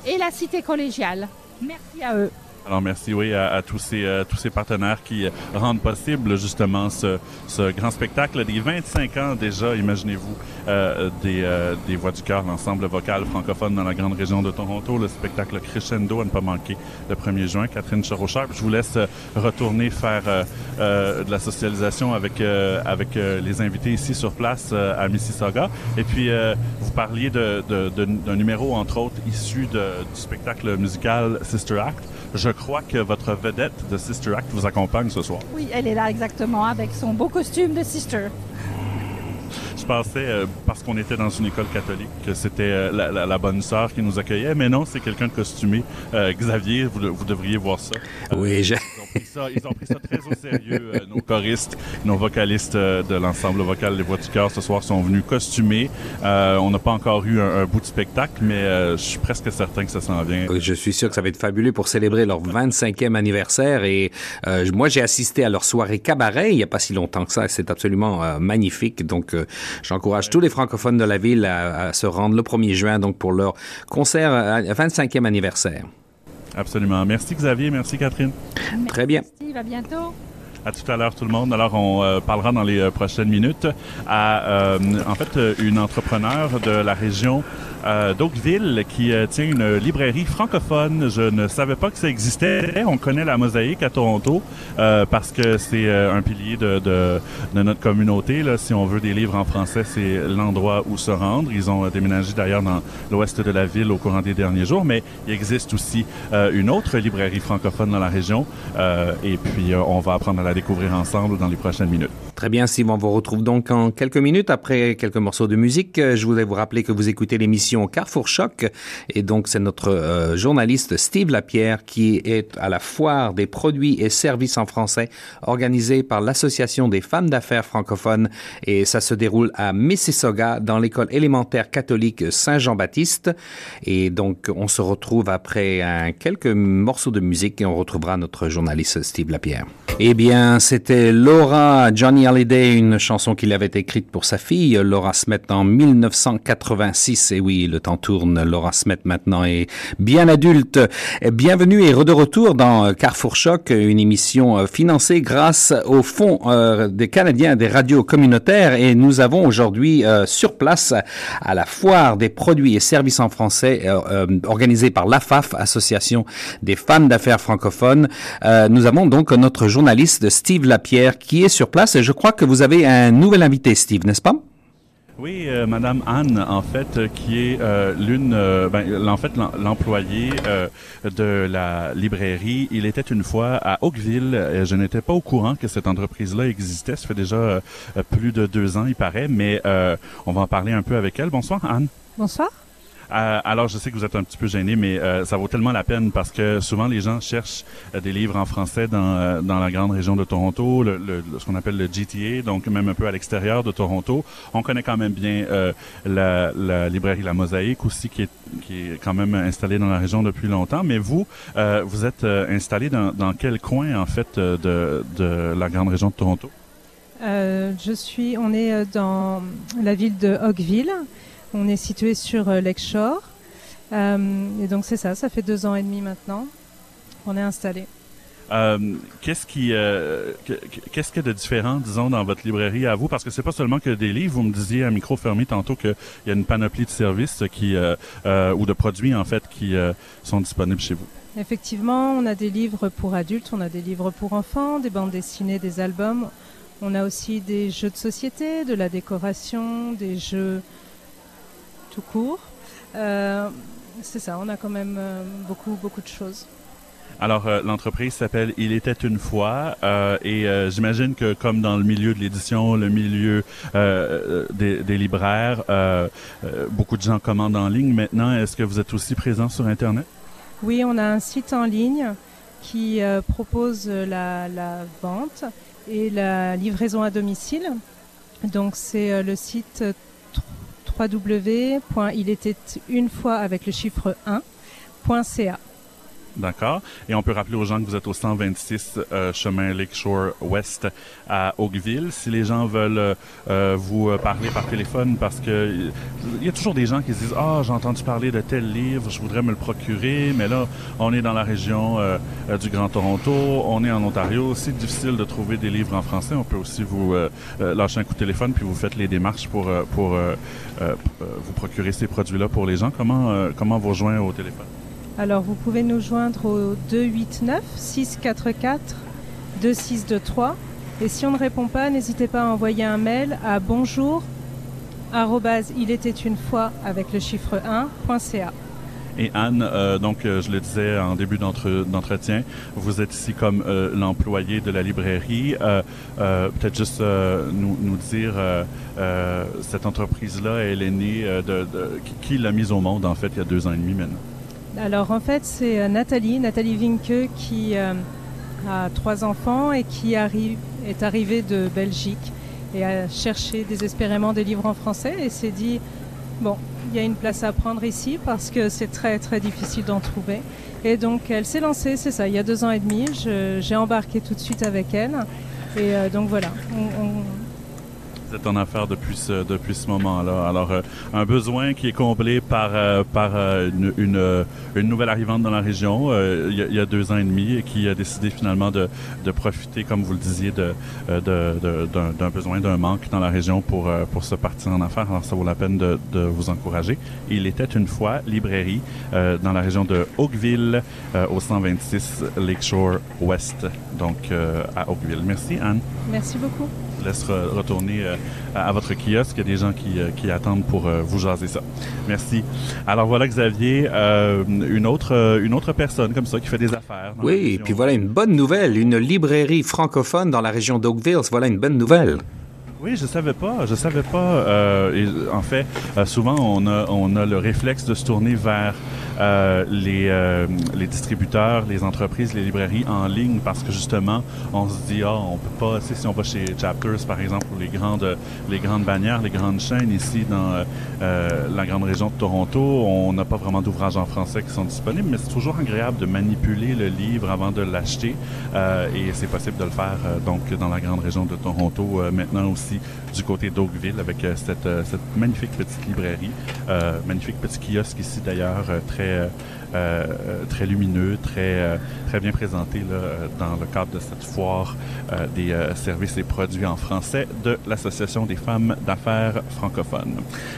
et la Cité collégiale. Merci à eux. Alors merci oui à, à tous ces euh, tous ces partenaires qui euh, rendent possible justement ce, ce grand spectacle des 25 ans déjà imaginez-vous euh, des euh, des voix du cœur l'ensemble vocal francophone dans la grande région de Toronto. Le spectacle Crescendo à ne pas manquer le 1er juin. Catherine Cherochard je vous laisse euh, retourner faire euh, de la socialisation avec avec les invités ici sur place à Mississauga. Et puis vous parliez de de- de- d'un numéro entre autres issu du spectacle musical Sister Act je crois que votre vedette de Sister Act vous accompagne ce soir. Oui, elle est là exactement avec son beau costume de sister. Je pensais, euh, parce qu'on était dans une école catholique, que c'était euh, la, la- la bonne sœur qui nous accueillait, mais non, c'est quelqu'un de costumé. Euh, Xavier, vous, vous devriez voir ça. Euh, Oui, je- Ils ont pris ça, ils ont pris ça très au sérieux. euh, nos choristes, nos vocalistes de l'ensemble vocal Les Voix du Cœur ce soir sont venus costumés. Euh, on n'a pas encore eu un, un bout de spectacle, mais euh, je suis presque certain que ça s'en vient. Je suis sûr que ça va être fabuleux pour célébrer leur 25e anniversaire et euh, moi j'ai assisté à leur soirée cabaret il n'y a pas si longtemps que ça. C'est absolument euh, magnifique. Donc euh, j'encourage tous les francophones de la ville à, à se rendre le 1er juin donc pour leur concert euh, 25e anniversaire. Absolument. Merci Xavier, merci Catherine. Très bien. Steve, à bientôt. À tout à l'heure tout le monde. Alors on euh, parlera dans les euh, prochaines minutes à euh, en fait une entrepreneur de la région euh, d'Oakville qui euh, tient une librairie francophone. Je ne savais pas que ça existait. On connaît la mosaïque à Toronto euh, parce que c'est euh, un pilier de, notre communauté. Si on veut des livres en français, c'est l'endroit où se rendre. Ils ont déménagé d'ailleurs dans l'ouest de la ville au courant des derniers jours, mais il existe aussi une autre librairie francophone dans la région et puis on va apprendre à la découvrir ensemble dans les prochaines minutes. Très bien, Steve. On vous retrouve donc en quelques minutes après quelques morceaux de musique. Je voulais vous rappeler que vous écoutez l'émission Carrefour Choc et donc c'est notre euh, journaliste Steve Lapierre qui est à la foire des produits et services en français organisée par l'Association des femmes d'affaires francophones et ça se déroule à Mississauga dans l'école élémentaire catholique Saint-Jean-Baptiste et donc on se retrouve après un, quelques morceaux de musique et on retrouvera notre journaliste Steve Lapierre. Eh bien, c'était Laura Johnny Hallyday, une chanson qu'il avait écrite pour sa fille, Laura Smet, en 1986. Et oui, le temps tourne. Laura Smet maintenant est bien adulte. Bienvenue et de retour dans Carrefour Choc, une émission euh, financée grâce au Fonds euh, des Canadiens des radios communautaires. Et nous avons aujourd'hui euh, sur place à la foire des produits et services en français euh, euh, organisée par l'AFAF, Association des femmes d'affaires francophones. Euh, nous avons donc notre journaliste Steve Lapierre qui est sur place et je crois que vous avez un nouvel invité, Steve, n'est-ce pas? Oui, euh, Madame Anne, en fait, euh, qui est euh, l'une, euh, ben, en fait, l'em- l'employé de la librairie. Il était une fois à Oakville. Je n'étais pas au courant que cette entreprise-là existait. Ça fait déjà plus de deux ans, il paraît, mais on va en parler un peu avec elle. Bonsoir, Anne. Bonsoir. Euh, alors, je sais que vous êtes un petit peu gêné, mais euh, ça vaut tellement la peine parce que souvent les gens cherchent euh, des livres en français dans, la grande région de Toronto, ce qu'on appelle le GTA, donc même un peu à l'extérieur de Toronto. On connaît quand même bien la, librairie La Mosaïque aussi, qui est, quand même installée dans la région depuis longtemps. Mais vous, vous êtes installé dans, quel coin en fait de, de la grande région de Toronto? Je suis, on est dans la ville de Oakville. On est situé sur euh, Lakeshore. Euh, et donc c'est ça, ça fait deux ans et demi maintenant qu'on est installé. Euh, qu'est-ce qui, euh, qu'est-ce qu'il y a de différent, disons, dans votre librairie à vous? Parce que c'est pas seulement que des livres. Vous me disiez à micro fermé tantôt qu'il y a une panoplie de services qui, euh, ou de produits en fait, qui sont disponibles chez vous. Effectivement, on a des livres pour adultes, on a des livres pour enfants, des bandes dessinées, des albums. On a aussi des jeux de société, de la décoration, des jeux tout court. Euh, c'est ça, on a quand même euh, beaucoup, beaucoup de choses. Alors, euh, l'entreprise s'appelle Il était une fois, euh, et euh, j'imagine que comme dans le milieu de l'édition, le milieu des, des libraires, beaucoup de gens commandent en ligne maintenant. Est-ce que vous êtes aussi présent sur Internet? Oui, on a un site en ligne qui propose la, la vente et la livraison à domicile. Donc c'est le site euh, www.ilétait-une-fois avec le chiffre 1.ca. D'accord. Et on peut rappeler aux gens que vous êtes au 126 euh, chemin Lakeshore West à Oakville. Si les gens veulent euh, euh, vous euh, parler par téléphone, parce que il y a toujours des gens qui se disent ah j'ai entendu parler de tel livre, je voudrais me le procurer, mais là on est dans la région du Grand Toronto, on est en Ontario, c'est difficile de trouver des livres en français. On peut aussi vous lâcher un coup de téléphone puis vous faites les démarches pour pour vous procurer ces produits-là pour les gens. Comment comment vous rejoindre au téléphone? Alors vous pouvez nous joindre au 289 644 2623 et si on ne répond pas, n'hésitez pas à envoyer un mail à bonjour il était une fois avec le chiffre 1.ca. Et Anne, euh, donc euh, je le disais en début d'entre- d'entretien, vous êtes ici comme euh, l'employé de la librairie. Peut-être juste nous, dire, cette entreprise-là, elle est née de, qui l'a mise au monde en fait il y a deux ans et demi maintenant? Alors en fait, c'est euh, Nathalie, Nathalie Vinke, qui euh, a trois enfants et qui est arrivée de Belgique et a cherché désespérément des livres en français et s'est dit bon, il y a une place à prendre ici parce que c'est très très difficile d'en trouver. Et donc elle s'est lancée, c'est ça, il y a deux ans et demi. J'ai embarqué tout de suite avec elle. Et euh, donc voilà, Vous êtes en affaires depuis ce, depuis ce moment-là. Alors, euh, un besoin qui est comblé par, euh, par euh, une, une, nouvelle arrivante dans la région il, y a, deux ans et demi et qui a décidé finalement de, de profiter, comme vous le disiez, euh, de, de- d'un, d'un besoin, d'un manque dans la région pour, pour se partir en affaires. Alors, ça vaut la peine de, vous encourager. Il était une fois librairie dans la région de Oakville, au 126 Lakeshore West, donc à Oakville. Merci, Anne merci beaucoup. Laisse re- retourner euh, à à votre kiosque. Il y a des gens qui, euh, qui attendent pour euh, vous jaser ça. Merci. Alors voilà, Xavier, une, autre, une autre personne comme ça qui fait des affaires. Oui, et puis voilà une bonne nouvelle, une librairie francophone dans la région d'Oakville. Voilà une bonne nouvelle. Oui, je savais pas. Je savais pas. euh, et, en fait, euh, souvent, on a, on a le réflexe de se tourner vers euh, les, euh, les distributeurs, les entreprises, les librairies en ligne parce que justement, on se dit, ah, on peut pas, si on va chez Chapters, par exemple, ou les grandes, les grandes bannières, les grandes chaînes ici dans euh, la grande région de Toronto, on n'a pas vraiment d'ouvrages en français qui sont disponibles, mais c'est toujours agréable de manipuler le livre avant de l'acheter euh, et c'est possible de le faire euh, donc dans la grande région de Toronto, euh, maintenant aussi du côté d'Oakville avec euh, cette, euh, cette magnifique petite librairie, euh, magnifique petit kiosque ici d'ailleurs, très très lumineux, très très bien présenté là, dans le cadre de cette foire des services et produits en français de l'Association des femmes d'affaires francophones.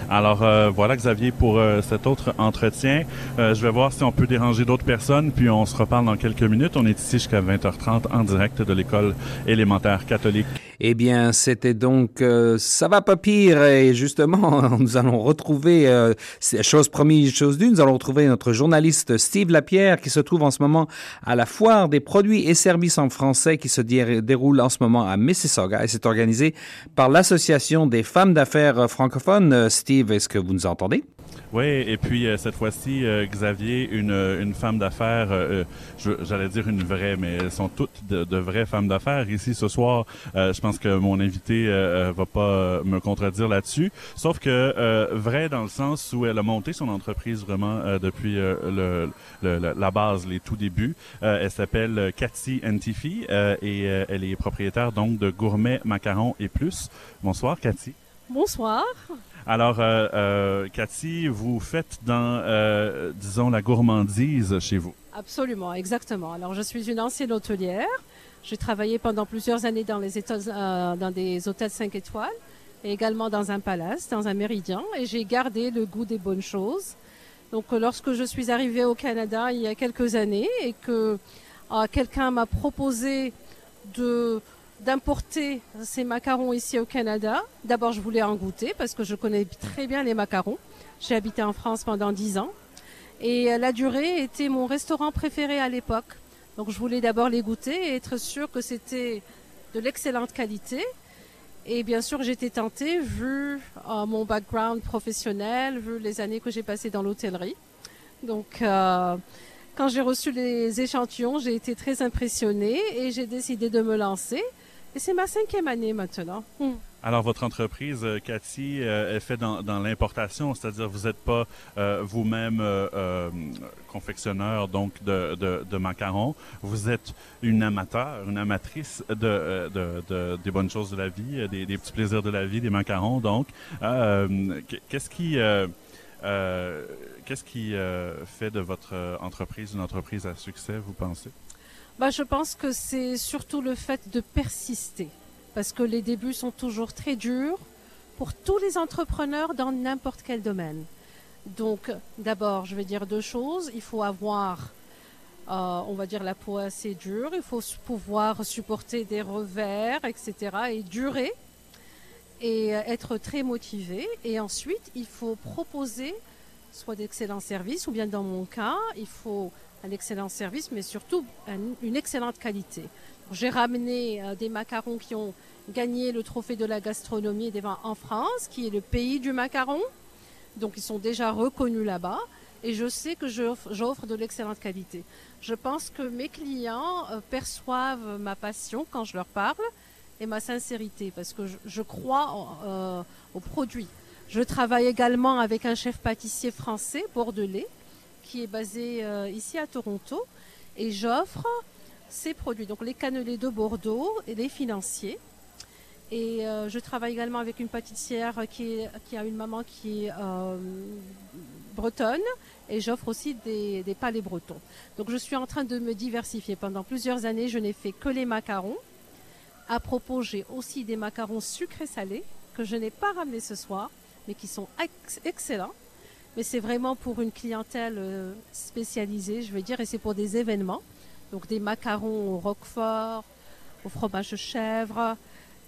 Alors voilà Xavier pour cet autre entretien. Je vais voir si on peut déranger d'autres personnes, puis on se reparle dans quelques minutes. On est ici jusqu'à 20h30 en direct de l'école élémentaire catholique. Eh bien, c'était donc euh, ça va pas pire et justement, [laughs] nous allons retrouver euh, chose promise, chose due, nous allons retrouver notre journaliste Steve Lapierre qui se trouve en ce moment à la foire des produits et services en français qui se dé- déroule en ce moment à Mississauga et c'est organisé par l'association des femmes d'affaires francophones. Euh, Steve, est-ce que vous nous entendez? Oui, et puis euh, cette fois-ci, euh, Xavier, une, euh, une femme d'affaires, euh, euh, j'allais dire une vraie, mais elles sont toutes de, de vraies femmes d'affaires ici ce soir. Euh, je pense que mon invité va pas me contredire là-dessus. Sauf que vraie dans le sens où elle a monté son entreprise vraiment depuis le, le- la base, les tout débuts. Elle s'appelle Cathy Antifi et elle est propriétaire donc de Gourmet Macarons et Plus. Bonsoir, Cathy. Bonsoir. Alors, euh, euh, Cathy, vous faites dans, euh, disons, la gourmandise chez vous. Absolument, exactement. Alors, je suis une ancienne hôtelière. J'ai travaillé pendant plusieurs années dans, les états, dans des hôtels 5 étoiles et également dans un palace, dans un méridien. Et j'ai gardé le goût des bonnes choses. Donc, lorsque je suis arrivée au Canada il y a quelques années et que quelqu'un m'a proposé de d'importer ces macarons ici au Canada. D'abord, je voulais en goûter parce que je connais très bien les macarons. J'ai habité en France pendant dix ans. Et euh, la durée était mon restaurant préféré à l'époque. Donc je voulais d'abord les goûter et être sûr que c'était de l'excellente qualité. Et bien sûr, j'étais tentée vu euh, mon background professionnel, vu les années que j'ai passées dans l'hôtellerie. Donc euh, quand j'ai reçu les échantillons, j'ai été très impressionnée et j'ai décidé de me lancer. Et c'est ma cinquième année maintenant. Hmm. Alors, votre entreprise, euh, Cathy, euh, est faite dans, dans l'importation, c'est-à-dire vous n'êtes pas euh, vous-même euh, euh, confectionneur donc de, de, de macarons. Vous êtes une amateur, une amatrice de, de, de- des bonnes choses de la vie, des, des petits plaisirs de la vie, des macarons. Donc, Euh, qu'est-ce qui euh, euh, qu'est-ce qui euh, fait de votre entreprise une entreprise à succès, vous pensez? Bah, je pense que c'est surtout le fait de persister, parce que les débuts sont toujours très durs pour tous les entrepreneurs dans n'importe quel domaine. Donc, d'abord, je vais dire deux choses. Il faut avoir, euh, on va dire, la peau assez dure. Il faut pouvoir supporter des revers, etc. et durer et euh, être très motivé. Et ensuite, il faut proposer soit d'excellents services, ou bien dans mon cas, il faut un excellent service, mais surtout un- une excellente qualité. J'ai ramené euh, des macarons qui ont gagné le trophée de la gastronomie et des vins en France, qui est le pays du macaron. Donc ils sont déjà reconnus là-bas. Et je sais que j'offre de l'excellente qualité. Je pense que mes clients euh, perçoivent ma passion quand je leur parle et ma sincérité, parce que je, crois euh, aux produits. Je travaille également avec un chef pâtissier français, bordelais, qui est basé euh, ici à Toronto, et j'offre ces produits, donc les cannelés de Bordeaux et les financiers. Et euh, je travaille également avec une pâtissière qui, qui a une maman qui est euh, bretonne et j'offre aussi des, des palais bretons. Donc je suis en train de me diversifier. Pendant plusieurs années, je n'ai fait que les macarons. À propos, j'ai aussi des macarons sucrés salés que je n'ai pas ramenés ce soir, mais qui sont ex- excellents. Mais c'est vraiment pour une clientèle euh, spécialisée, je veux dire, et c'est pour des événements. Donc des macarons au roquefort, au fromage de chèvre,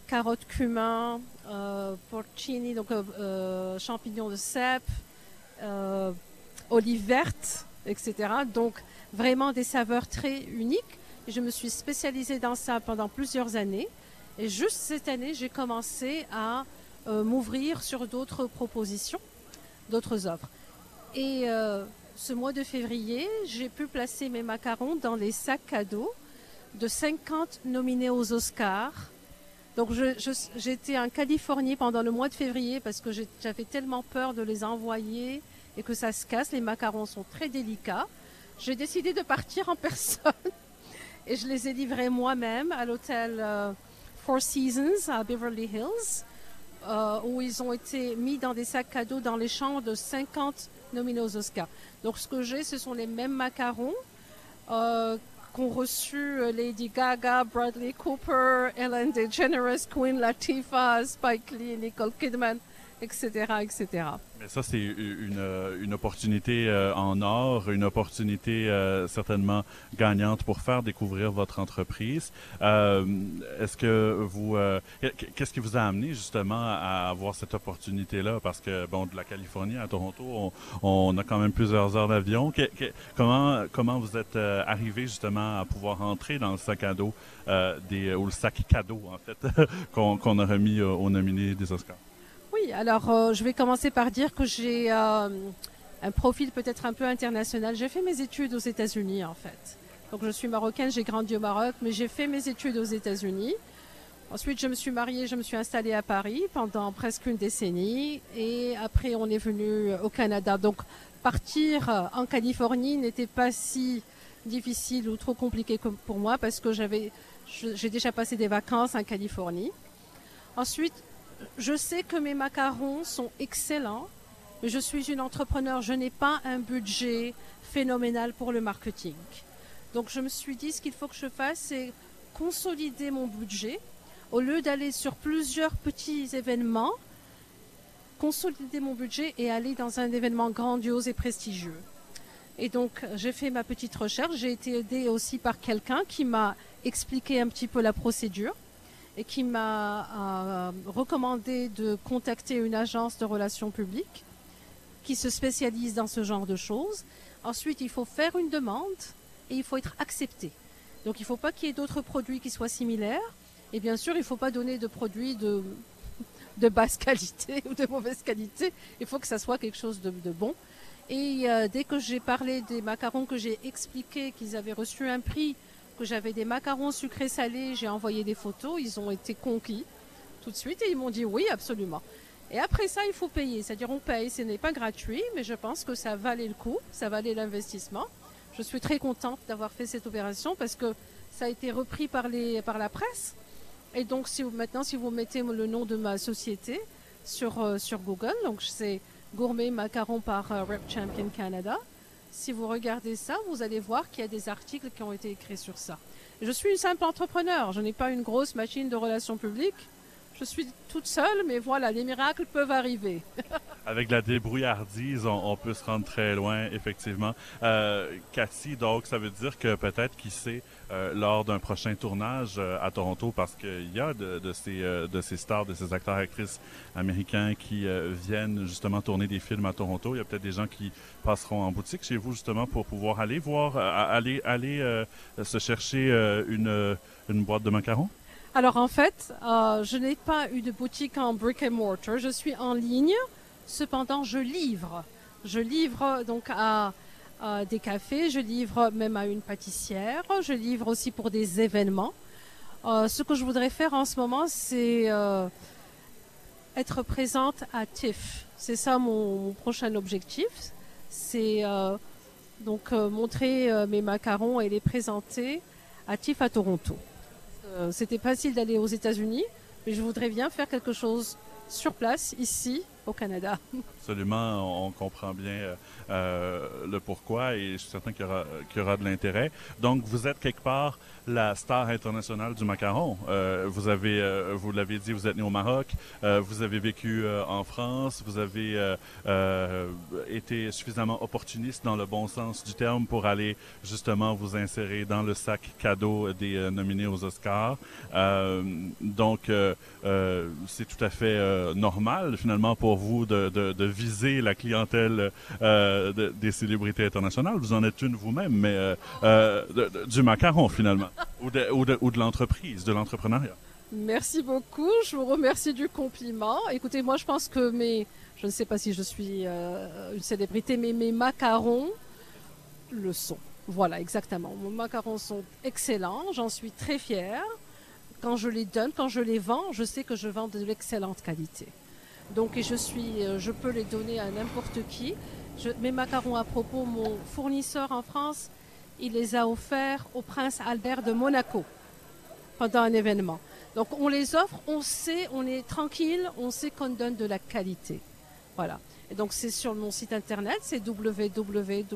carottes cumin, euh, porcini, donc euh, champignons de cèpe, euh, olives vertes, etc. Donc vraiment des saveurs très uniques. Je me suis spécialisée dans ça pendant plusieurs années. Et juste cette année, j'ai commencé à m'ouvrir sur d'autres propositions, d'autres offres. Et euh, ce mois de février, j'ai pu placer mes macarons dans les sacs cadeaux de 50 nominés aux Oscars. Donc j'étais en Californie pendant le mois de février parce que j'avais tellement peur de les envoyer et que ça se casse. Les macarons sont très délicats. J'ai décidé de partir en [laughs] personne et je les ai livrés moi-même à l'hôtel euh, Four Seasons à Beverly Hills euh, où ils ont été mis dans des sacs cadeaux dans les chambres de 50 nominés aux Oscars. Donc ce que j'ai, ce sont les mêmes macarons euh, qu'ont reçu euh, Lady Gaga, Bradley Cooper, Ellen DeGeneres, Queen Latifah, Spike Lee, Nicole Kidman, [laughs] etc., etc. Mais ça, c'est une, euh, une opportunité euh, en or, une opportunité euh, certainement gagnante pour faire découvrir votre entreprise. Euh, Est-ce que vous, euh, qu'est-ce qui vous a amené justement à avoir cette opportunité-là? Parce que bon, de la Californie à Toronto, on, on a quand même plusieurs heures d'avion. Comment comment vous êtes euh, arrivé justement à pouvoir entrer dans le sac à dos des ou le sac cadeau en fait [laughs] qu'on a remis aux nominés des Oscars? Alors euh, je vais commencer par dire que j'ai euh, un profil peut-être un peu international. J'ai fait mes études aux États-Unis en fait. Donc je suis marocaine, j'ai grandi au Maroc, mais j'ai fait mes études aux États-Unis. Ensuite, je me suis mariée, je me suis installée à Paris pendant presque une décennie. Et après, on est venu au Canada. Donc, partir euh, en Californie n'était pas si difficile ou trop compliqué pour moi parce que j'avais, j'ai déjà passé des vacances en Californie. Ensuite, je sais que mes macarons sont excellents, mais je suis une entrepreneur. Je n'ai pas un budget phénoménal pour le marketing. Donc, je me suis dit, ce qu'il faut que je fasse, c'est consolider mon budget au lieu d'aller sur plusieurs petits événements, consolider mon budget et aller dans un événement grandiose et prestigieux. Et donc, j'ai fait ma petite recherche. J'ai été aidée aussi par quelqu'un qui m'a expliqué un petit peu la procédure et qui m'a euh, recommandé de contacter une agence de relations publiques qui se spécialise dans ce genre de choses. Ensuite, il faut faire une demande et il faut être accepté. Donc, il ne faut pas qu'il y ait d'autres produits qui soient similaires. Et bien sûr, il ne faut pas donner de produits de, [laughs] basse qualité [laughs] ou de mauvaise qualité. Il faut que ça soit quelque chose de, de bon. Et euh, dès que j'ai parlé des macarons, que j'ai expliqué qu'ils avaient reçu un prix, que j'avais des macarons sucrés salés, j'ai envoyé des photos, ils ont été conquis tout de suite et ils m'ont dit oui, absolument. Et après ça, il faut payer. C'est-à-dire, on paye, ce n'est pas gratuit, mais je pense que ça valait le coup, ça valait l'investissement. Je suis très contente d'avoir fait cette opération parce que ça a été repris par, les, par la presse. Et donc, si maintenant, si vous mettez le nom de ma société sur, euh, sur Google, donc c'est Gourmet Macaron par euh, Rep Champion Canada. Si vous regardez ça, vous allez voir qu'il y a des articles qui ont été écrits sur ça. Je suis une simple entrepreneur. Je n'ai pas une grosse machine de relations publiques. Je suis toute seule, mais voilà, les miracles peuvent arriver. [laughs] Avec la débrouillardise, on, peut se rendre très loin, effectivement. Euh, Cathy, donc, ça veut dire que peut-être, qui sait, euh, lors d'un prochain tournage euh, à Toronto, parce qu'il y a de, de ces, euh, de ces stars, de ces acteurs actrices américains qui viennent justement tourner des films à Toronto. Il y a peut-être des gens qui passeront en boutique chez vous, justement, pour pouvoir aller voir, aller, aller se chercher une boîte de macarons? Alors en fait, euh, je n'ai pas eu de boutique en brick and mortar. Je suis en ligne. Cependant, je livre. Je livre donc à, des cafés. Je livre même à une pâtissière. Je livre aussi pour des événements. Euh, ce que je voudrais faire en ce moment, c'est euh, être présente à TIFF. C'est ça mon, mon prochain objectif. C'est euh, donc montrer mes macarons et les présenter à TIFF à Toronto. Euh, C'était facile d'aller aux États-Unis, mais je voudrais bien faire quelque chose sur place, ici, au Canada. [laughs] Absolument, on, comprend bien euh, euh, le pourquoi et je suis certain qu'il y aura de l'intérêt. Donc, vous êtes quelque part la star internationale du macaron. Euh, vous avez, euh, vous l'avez dit, vous êtes né au Maroc, euh, vous avez vécu euh, en France, vous avez euh, euh, été suffisamment opportuniste dans le bon sens du terme pour aller justement vous insérer dans le sac cadeau des nominés aux Oscars. Donc, c'est tout à fait normal finalement pour vous de, de, de viser la clientèle de- des célébrités internationales. Vous en êtes une vous-même, mais du macaron finalement, ou de, ou de, l'entreprise, de l'entrepreneuriat. Merci beaucoup, je vous remercie du compliment. Écoutez, moi je pense que mes, je ne sais pas si je suis euh, une célébrité, mais mes macarons le sont. Voilà, exactement. Mes macarons sont excellents, j'en suis très fière. Quand je les donne, quand je les vends, je sais que je vends de l'excellente qualité. Donc, je suis, euh, je peux les donner à n'importe qui. Je- mes macarons à propos, mon fournisseur en France, il les a offerts au prince Albert de Monaco pendant un événement. Donc on les offre, on sait, on est tranquille, on sait qu'on donne de la qualité. Voilà. Et donc c'est sur mon site internet, c'est www.repchamp,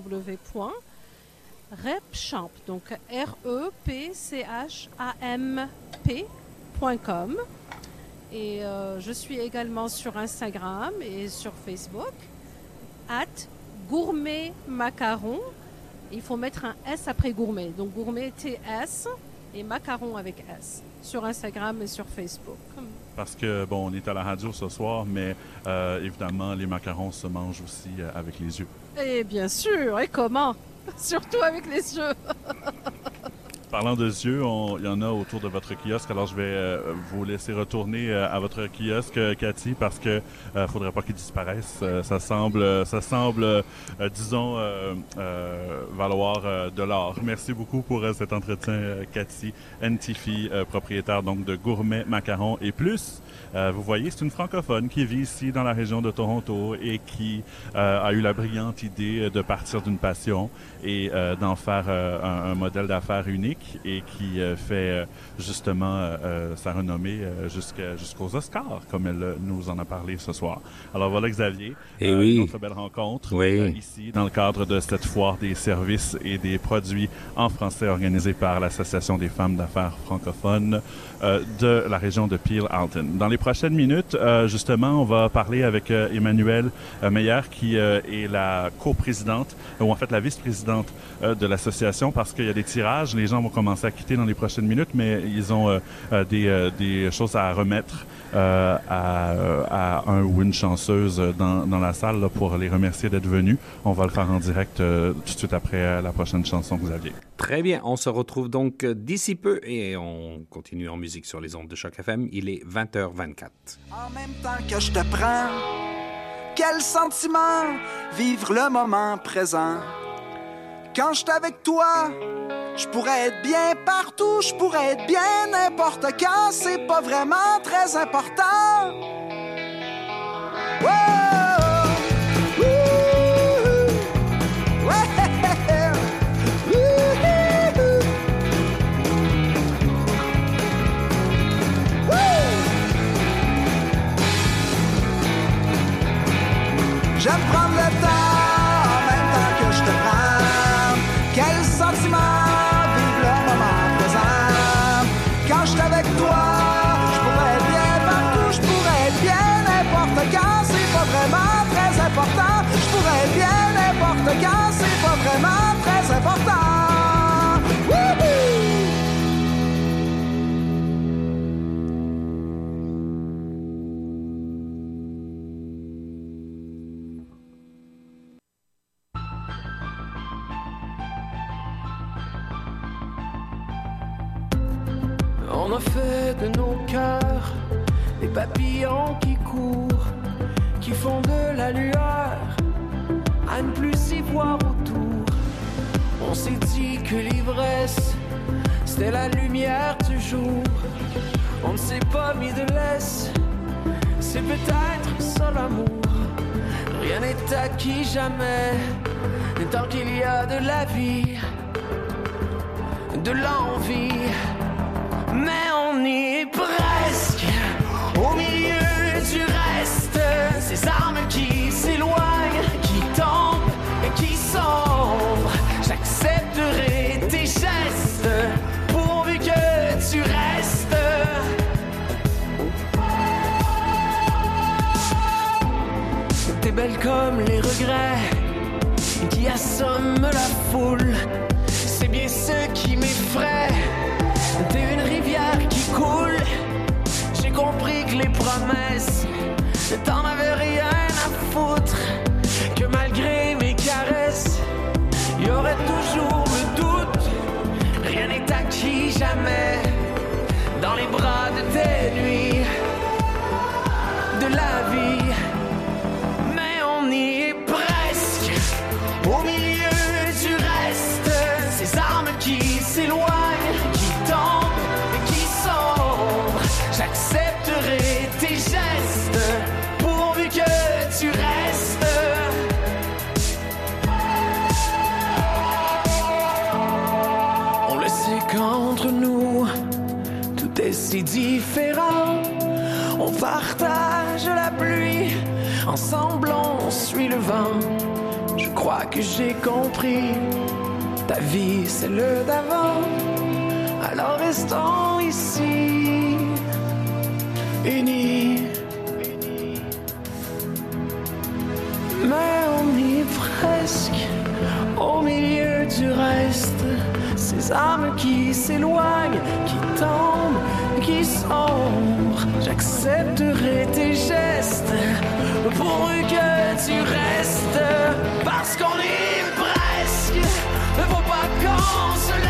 donc r e p c h a m p.com. Et euh, je suis également sur Instagram et sur Facebook, at gourmet macaron. Il faut mettre un S après gourmet. Donc gourmet T-S et macaron avec S sur Instagram et sur Facebook. Parce que, bon, on est à la radio ce soir, mais euh, évidemment, les macarons se mangent aussi euh, avec les yeux. Et bien sûr, et comment? [laughs] Surtout avec les yeux. [laughs] Parlant de yeux, il y en a autour de votre kiosque. Alors, je vais euh, vous laisser retourner euh, à votre kiosque, euh, Cathy, parce que euh, faudrait pas qu'il disparaisse. Euh, ça semble, ça semble, disons, valoir de l'or. Merci beaucoup pour cet entretien, Cathy Ntifi, euh, propriétaire donc de Gourmet Macaron et plus. Euh, vous voyez, c'est une francophone qui vit ici dans la région de Toronto et qui euh, a eu la brillante idée de partir d'une passion et euh, d'en faire euh, un, un modèle d'affaires unique et qui euh, fait justement sa renommée jusqu'à- jusqu'aux Oscars, comme elle nous en a parlé ce soir. Alors voilà Xavier, Eh euh, oui. une autre belle rencontre Oui. euh, ici dans le cadre de cette foire des services et des produits en français organisée par l'Association des femmes d'affaires francophones euh, de la région de Peel-Alton. Dans les prochaines minutes, euh, justement, on va parler avec euh, Emmanuelle euh, Meyer, qui est la coprésidente, ou en fait la vice-présidente euh, de l'association, parce qu'il y a des tirages. Les gens vont commencer à quitter dans les prochaines minutes, mais ils ont euh, euh, des, euh, des choses à remettre euh, à, à un ou une chanceuse dans, dans la salle là, pour les remercier d'être venus. On va le faire en direct euh, tout de suite après la prochaine chanson, Xavier. Très bien, on se retrouve donc d'ici peu et on continue en musique sur les ondes de Choc FM. Il est 20h24. En même temps que je te prends, quel sentiment vivre le moment présent? Quand je avec toi, je pourrais être bien partout, je pourrais être bien n'importe quand, c'est pas vraiment très important. J'aime prendre le temps a fait de nos cœurs des papillons qui courent, qui font de la lueur à ne plus s'y voir autour. On s'est dit que l'ivresse, c'était la lumière du jour. On ne s'est pas mis de laisse, c'est peut-être ça l'amour. Rien n'est acquis jamais, tant qu'il y a de la vie, de l'envie. Mais on est presque au milieu du reste. Ces armes qui s'éloignent, qui tombent et qui sombrent. J'accepterai tes gestes pourvu que tu restes. T'es belle comme les regrets qui assomment la foule. C'est bien ce qui m'effraie. Promesses, si différent. On partage la pluie, ensemble on suit le vent. Je crois que j'ai compris, ta vie c'est le d'avant. Alors restons ici, unis. Mais on est presque au milieu du reste. Ces âmes qui s'éloignent, qui tombent, qui sombrent. J'accepterai tes gestes pourvu que tu restes. Parce qu'on est presque, ne faut pas qu'on se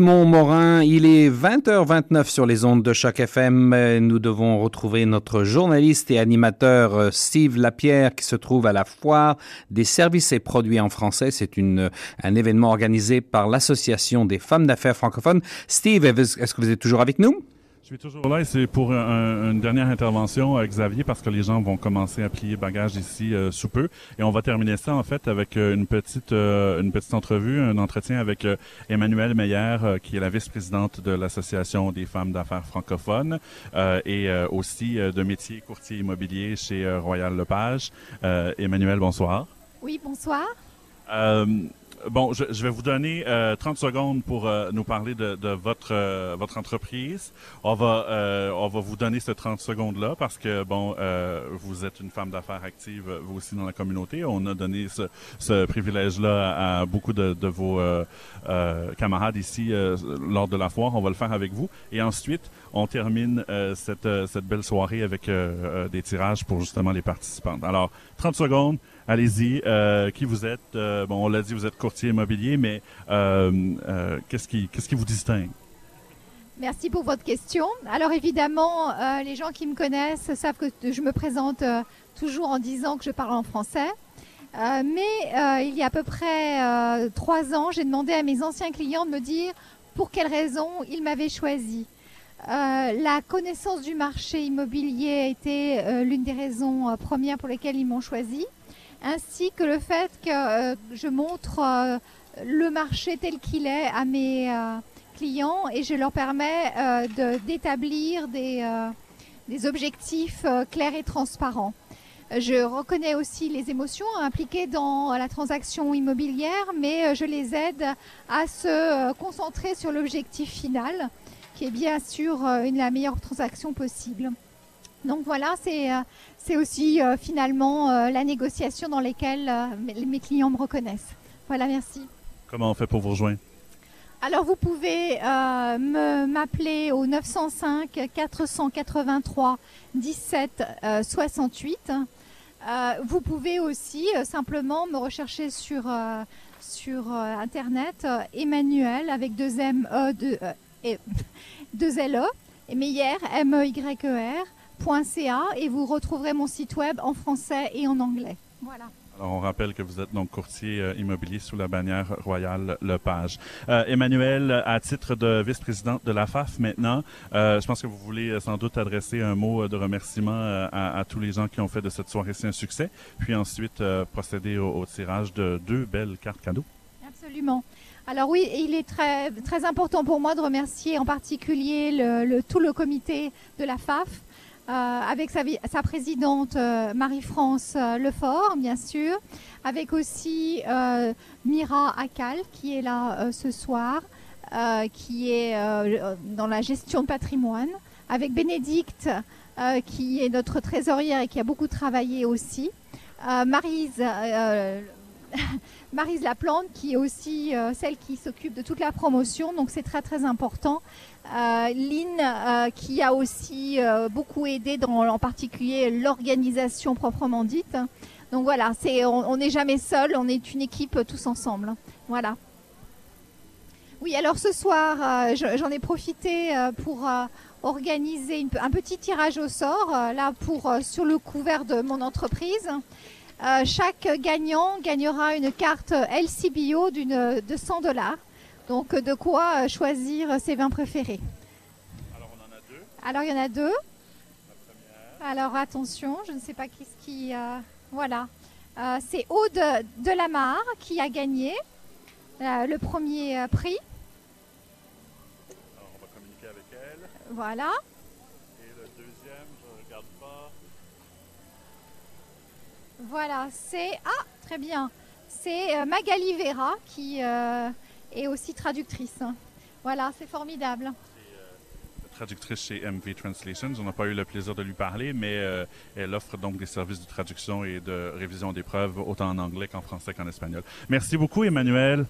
Il est 20h29 sur les ondes de Choc FM. Nous devons retrouver notre journaliste et animateur euh, Steve Lapierre qui se trouve à la foire des services et produits en français. C'est un événement organisé par l'Association des femmes d'affaires francophones. Steve, est-ce que vous êtes toujours avec nous? Je suis toujours là et c'est pour un- une dernière intervention, euh, Xavier, parce que les gens vont commencer à plier bagages ici euh, sous peu. Et on va terminer ça, en fait, avec euh, une petite euh, une petite entrevue, un entretien avec euh, Emmanuelle Meyer, qui est la vice-présidente de l'Association des femmes d'affaires francophones et aussi de métier courtier immobilier chez Royal Lepage. Emmanuelle, bonsoir. Oui, bonsoir. Bon, je, je vais vous donner euh, 30 secondes pour euh, nous parler de, de votre euh, votre entreprise. On va euh, on va vous donner ces 30 secondes là parce que bon, euh, vous êtes une femme d'affaires active euh, vous aussi dans la communauté. On a donné ce, ce privilège là à, beaucoup de, de vos camarades ici lors de la foire. On va le faire avec vous et ensuite on termine cette cette belle soirée avec des tirages pour justement les participantes. Alors 30 secondes. Allez-y. Euh, qui vous êtes? Euh, on l'a dit, vous êtes courtier immobilier, mais euh, qu'est-ce qui vous distingue? Merci pour votre question. Alors évidemment, les gens qui me connaissent savent que je me présente toujours en disant que je parle en français. Mais il y a à peu près trois ans, j'ai demandé à mes anciens clients de me dire pour quelles raisons ils m'avaient choisi. La connaissance du marché immobilier a été l'une des raisons premières pour lesquelles ils m'ont choisi, ainsi que le fait que euh, je montre euh, le marché tel qu'il est à mes euh, clients et je leur permets d'établir des, objectifs clairs et transparents. Je reconnais aussi les émotions impliquées dans la transaction immobilière, mais je les aide à se concentrer sur l'objectif final, qui est bien sûr une, la meilleure transaction possible. Donc voilà, c'est c'est aussi euh, finalement euh, la négociation dans laquelle euh, mes clients me reconnaissent. Voilà, merci. Comment on fait pour vous rejoindre? Alors vous pouvez m'appeler au 905 483 17 euh, 68. Euh, vous pouvez aussi simplement me rechercher sur, sur internet Emmanuel avec deux M E deux, et, [laughs] deux L E Meyer .ca et vous retrouverez mon site web en français et en anglais. Voilà. Alors, on rappelle que vous êtes donc courtier euh, immobilier sous la bannière Royale Lepage. Euh, Emmanuel, à titre de vice-présidente de la FAF maintenant, euh, je pense que vous voulez sans doute adresser un mot de remerciement à, à tous les gens qui ont fait de cette soirée-ci un succès, puis ensuite procéder au, au tirage de deux belles cartes cadeaux. Absolument. Alors oui, il est très, très important pour moi de remercier en particulier le, le- tout le comité de la FAF, avec sa, présidente euh, Marie-France euh, Lefort, bien sûr, avec aussi euh, Mira Akal qui est là euh, ce soir, euh, qui est euh, dans la gestion patrimoine, avec Bénédicte euh, qui est notre trésorière et qui a beaucoup travaillé aussi, euh, Marise euh, [laughs] Marise Laplante, qui est aussi euh, celle qui s'occupe de toute la promotion, donc c'est très très important. Euh, Lynn, euh, qui a aussi euh, beaucoup aidé dans en particulier l'organisation proprement dite. Donc voilà, on n'est jamais seul, on est une équipe tous ensemble. Voilà. Oui, alors ce soir, je- j'en ai profité pour organiser un petit tirage au sort, là pour sur le couvert de mon entreprise. Euh, chaque gagnant gagnera une carte LCBO d'une de 100 dollars. Donc euh, de quoi euh, choisir ses vins préférés? Alors il y en a deux. Alors attention, je ne sais pas qui ce qui euh, voilà. Euh, c'est Aude Delamare qui a gagné euh, le premier euh, prix. Alors, on va communiquer avec elle. Voilà. Et le deuxième, je regarde pas. Voilà, c'est ah très bien. C'est euh, Magali Vera qui euh, est aussi traductrice. Voilà, c'est formidable. traductrice chez MV Translations. On n'a pas eu le plaisir de lui parler, mais euh, elle offre donc des services de traduction et de révision des preuves autant en anglais qu'en français qu'en espagnol. Merci beaucoup, Emmanuel.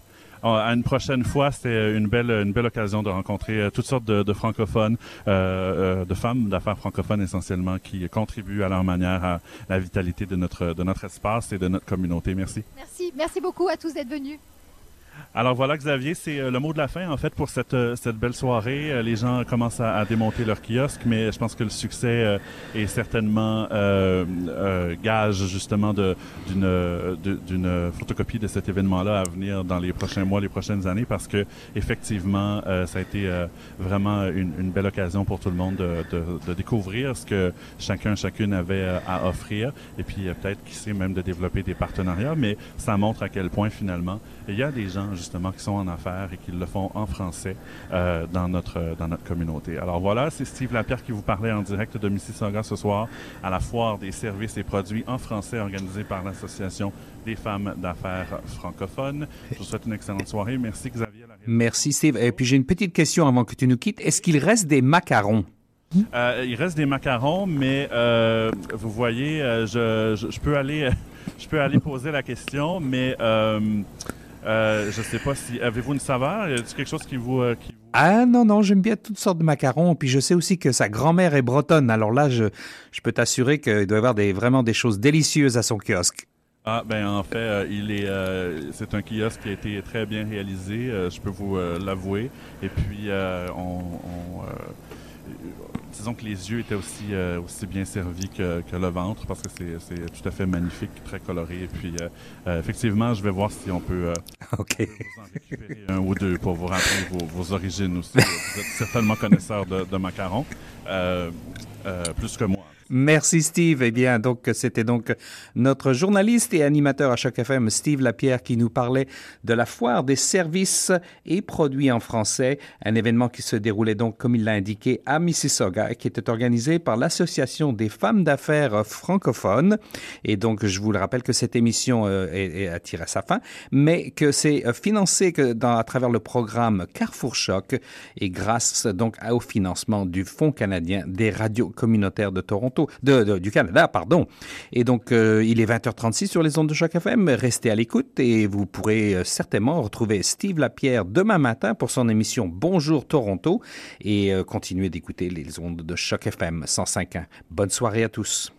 Euh, À une prochaine fois, c'était une belle, une belle occasion de rencontrer euh, toutes sortes de, francophones, euh, euh, de femmes d'affaires francophones essentiellement, qui contribuent à leur manière à la vitalité de notre, de notre espace et de notre communauté. Merci. Merci, merci beaucoup à tous d'être venus. Alors voilà, Xavier, c'est euh, le mot de la fin en fait pour cette, euh, cette belle soirée. Euh, les gens commencent à, démonter leur kiosque, mais je pense que le succès est certainement euh, gage justement d'une photocopie de cet événement-là à venir dans les prochains mois, les prochaines années, parce que effectivement, euh, ça a été vraiment une, belle occasion pour tout le monde de, découvrir ce que chacun, chacune avait à offrir, et puis peut-être qui sait même de développer des partenariats, mais ça montre à quel point finalement il y a des gens justement qui sont en affaires et qui le font en français euh, dans notre dans notre communauté. Alors voilà, c'est Steve Lapierre qui vous parlait en direct de Mississauga ce soir à la foire des services et produits en français organisée par l'association des femmes d'affaires francophones. Je vous souhaite une excellente soirée. Merci Xavier. Merci Steve. Et puis j'ai une petite question avant que tu nous quittes. Est-ce qu'il reste des macarons? Euh, il reste des macarons, mais euh, vous voyez, euh, je, je, je peux aller [laughs] je peux aller poser la question, mais euh, euh, je sais pas si avez-vous une saveur? Y a quelque chose qui vous euh, qui Ah non, non, j'aime bien toutes sortes de macarons. Puis je sais aussi que sa grand-mère est bretonne. Alors là, je, je peux t'assurer qu'il doit y avoir des, vraiment des choses délicieuses à son kiosque. Ah ben en fait, euh, il est euh, c'est un kiosque qui a été très bien réalisé, euh, je peux vous l'avouer. Et puis on, on, disons que les yeux étaient aussi euh, aussi bien servis que, que le ventre parce que c'est tout à fait magnifique, très coloré. Et puis euh, euh, effectivement, je vais voir si [laughs] on peut, vous en récupérer un ou deux pour vous rappeler vos, vos origines aussi. Vous êtes certainement connaisseur de, de macarons, plus que moi. Merci Steve. Eh bien, donc c'était donc notre journaliste et animateur à Choc FM, Steve Lapierre, qui nous parlait de la foire des services et produits en français, un événement qui se déroulait donc, comme il l'a indiqué, à Mississauga, qui était organisé par l'Association des femmes d'affaires francophones. Et donc, je vous le rappelle que cette émission euh, est, est à tirer à sa fin, mais que c'est euh, financé à travers le programme Carrefour Choc et grâce donc au financement du Fonds canadien des radios communautaires de Toronto, de, du Canada, pardon. Et donc, euh, il est 20h36 sur les ondes de Choc FM. Restez à l'écoute et vous pourrez euh, certainement retrouver Steve Lapierre demain matin pour son émission Bonjour Toronto et euh, continuer d'écouter les ondes de Choc FM 105.1. Bonne soirée à tous.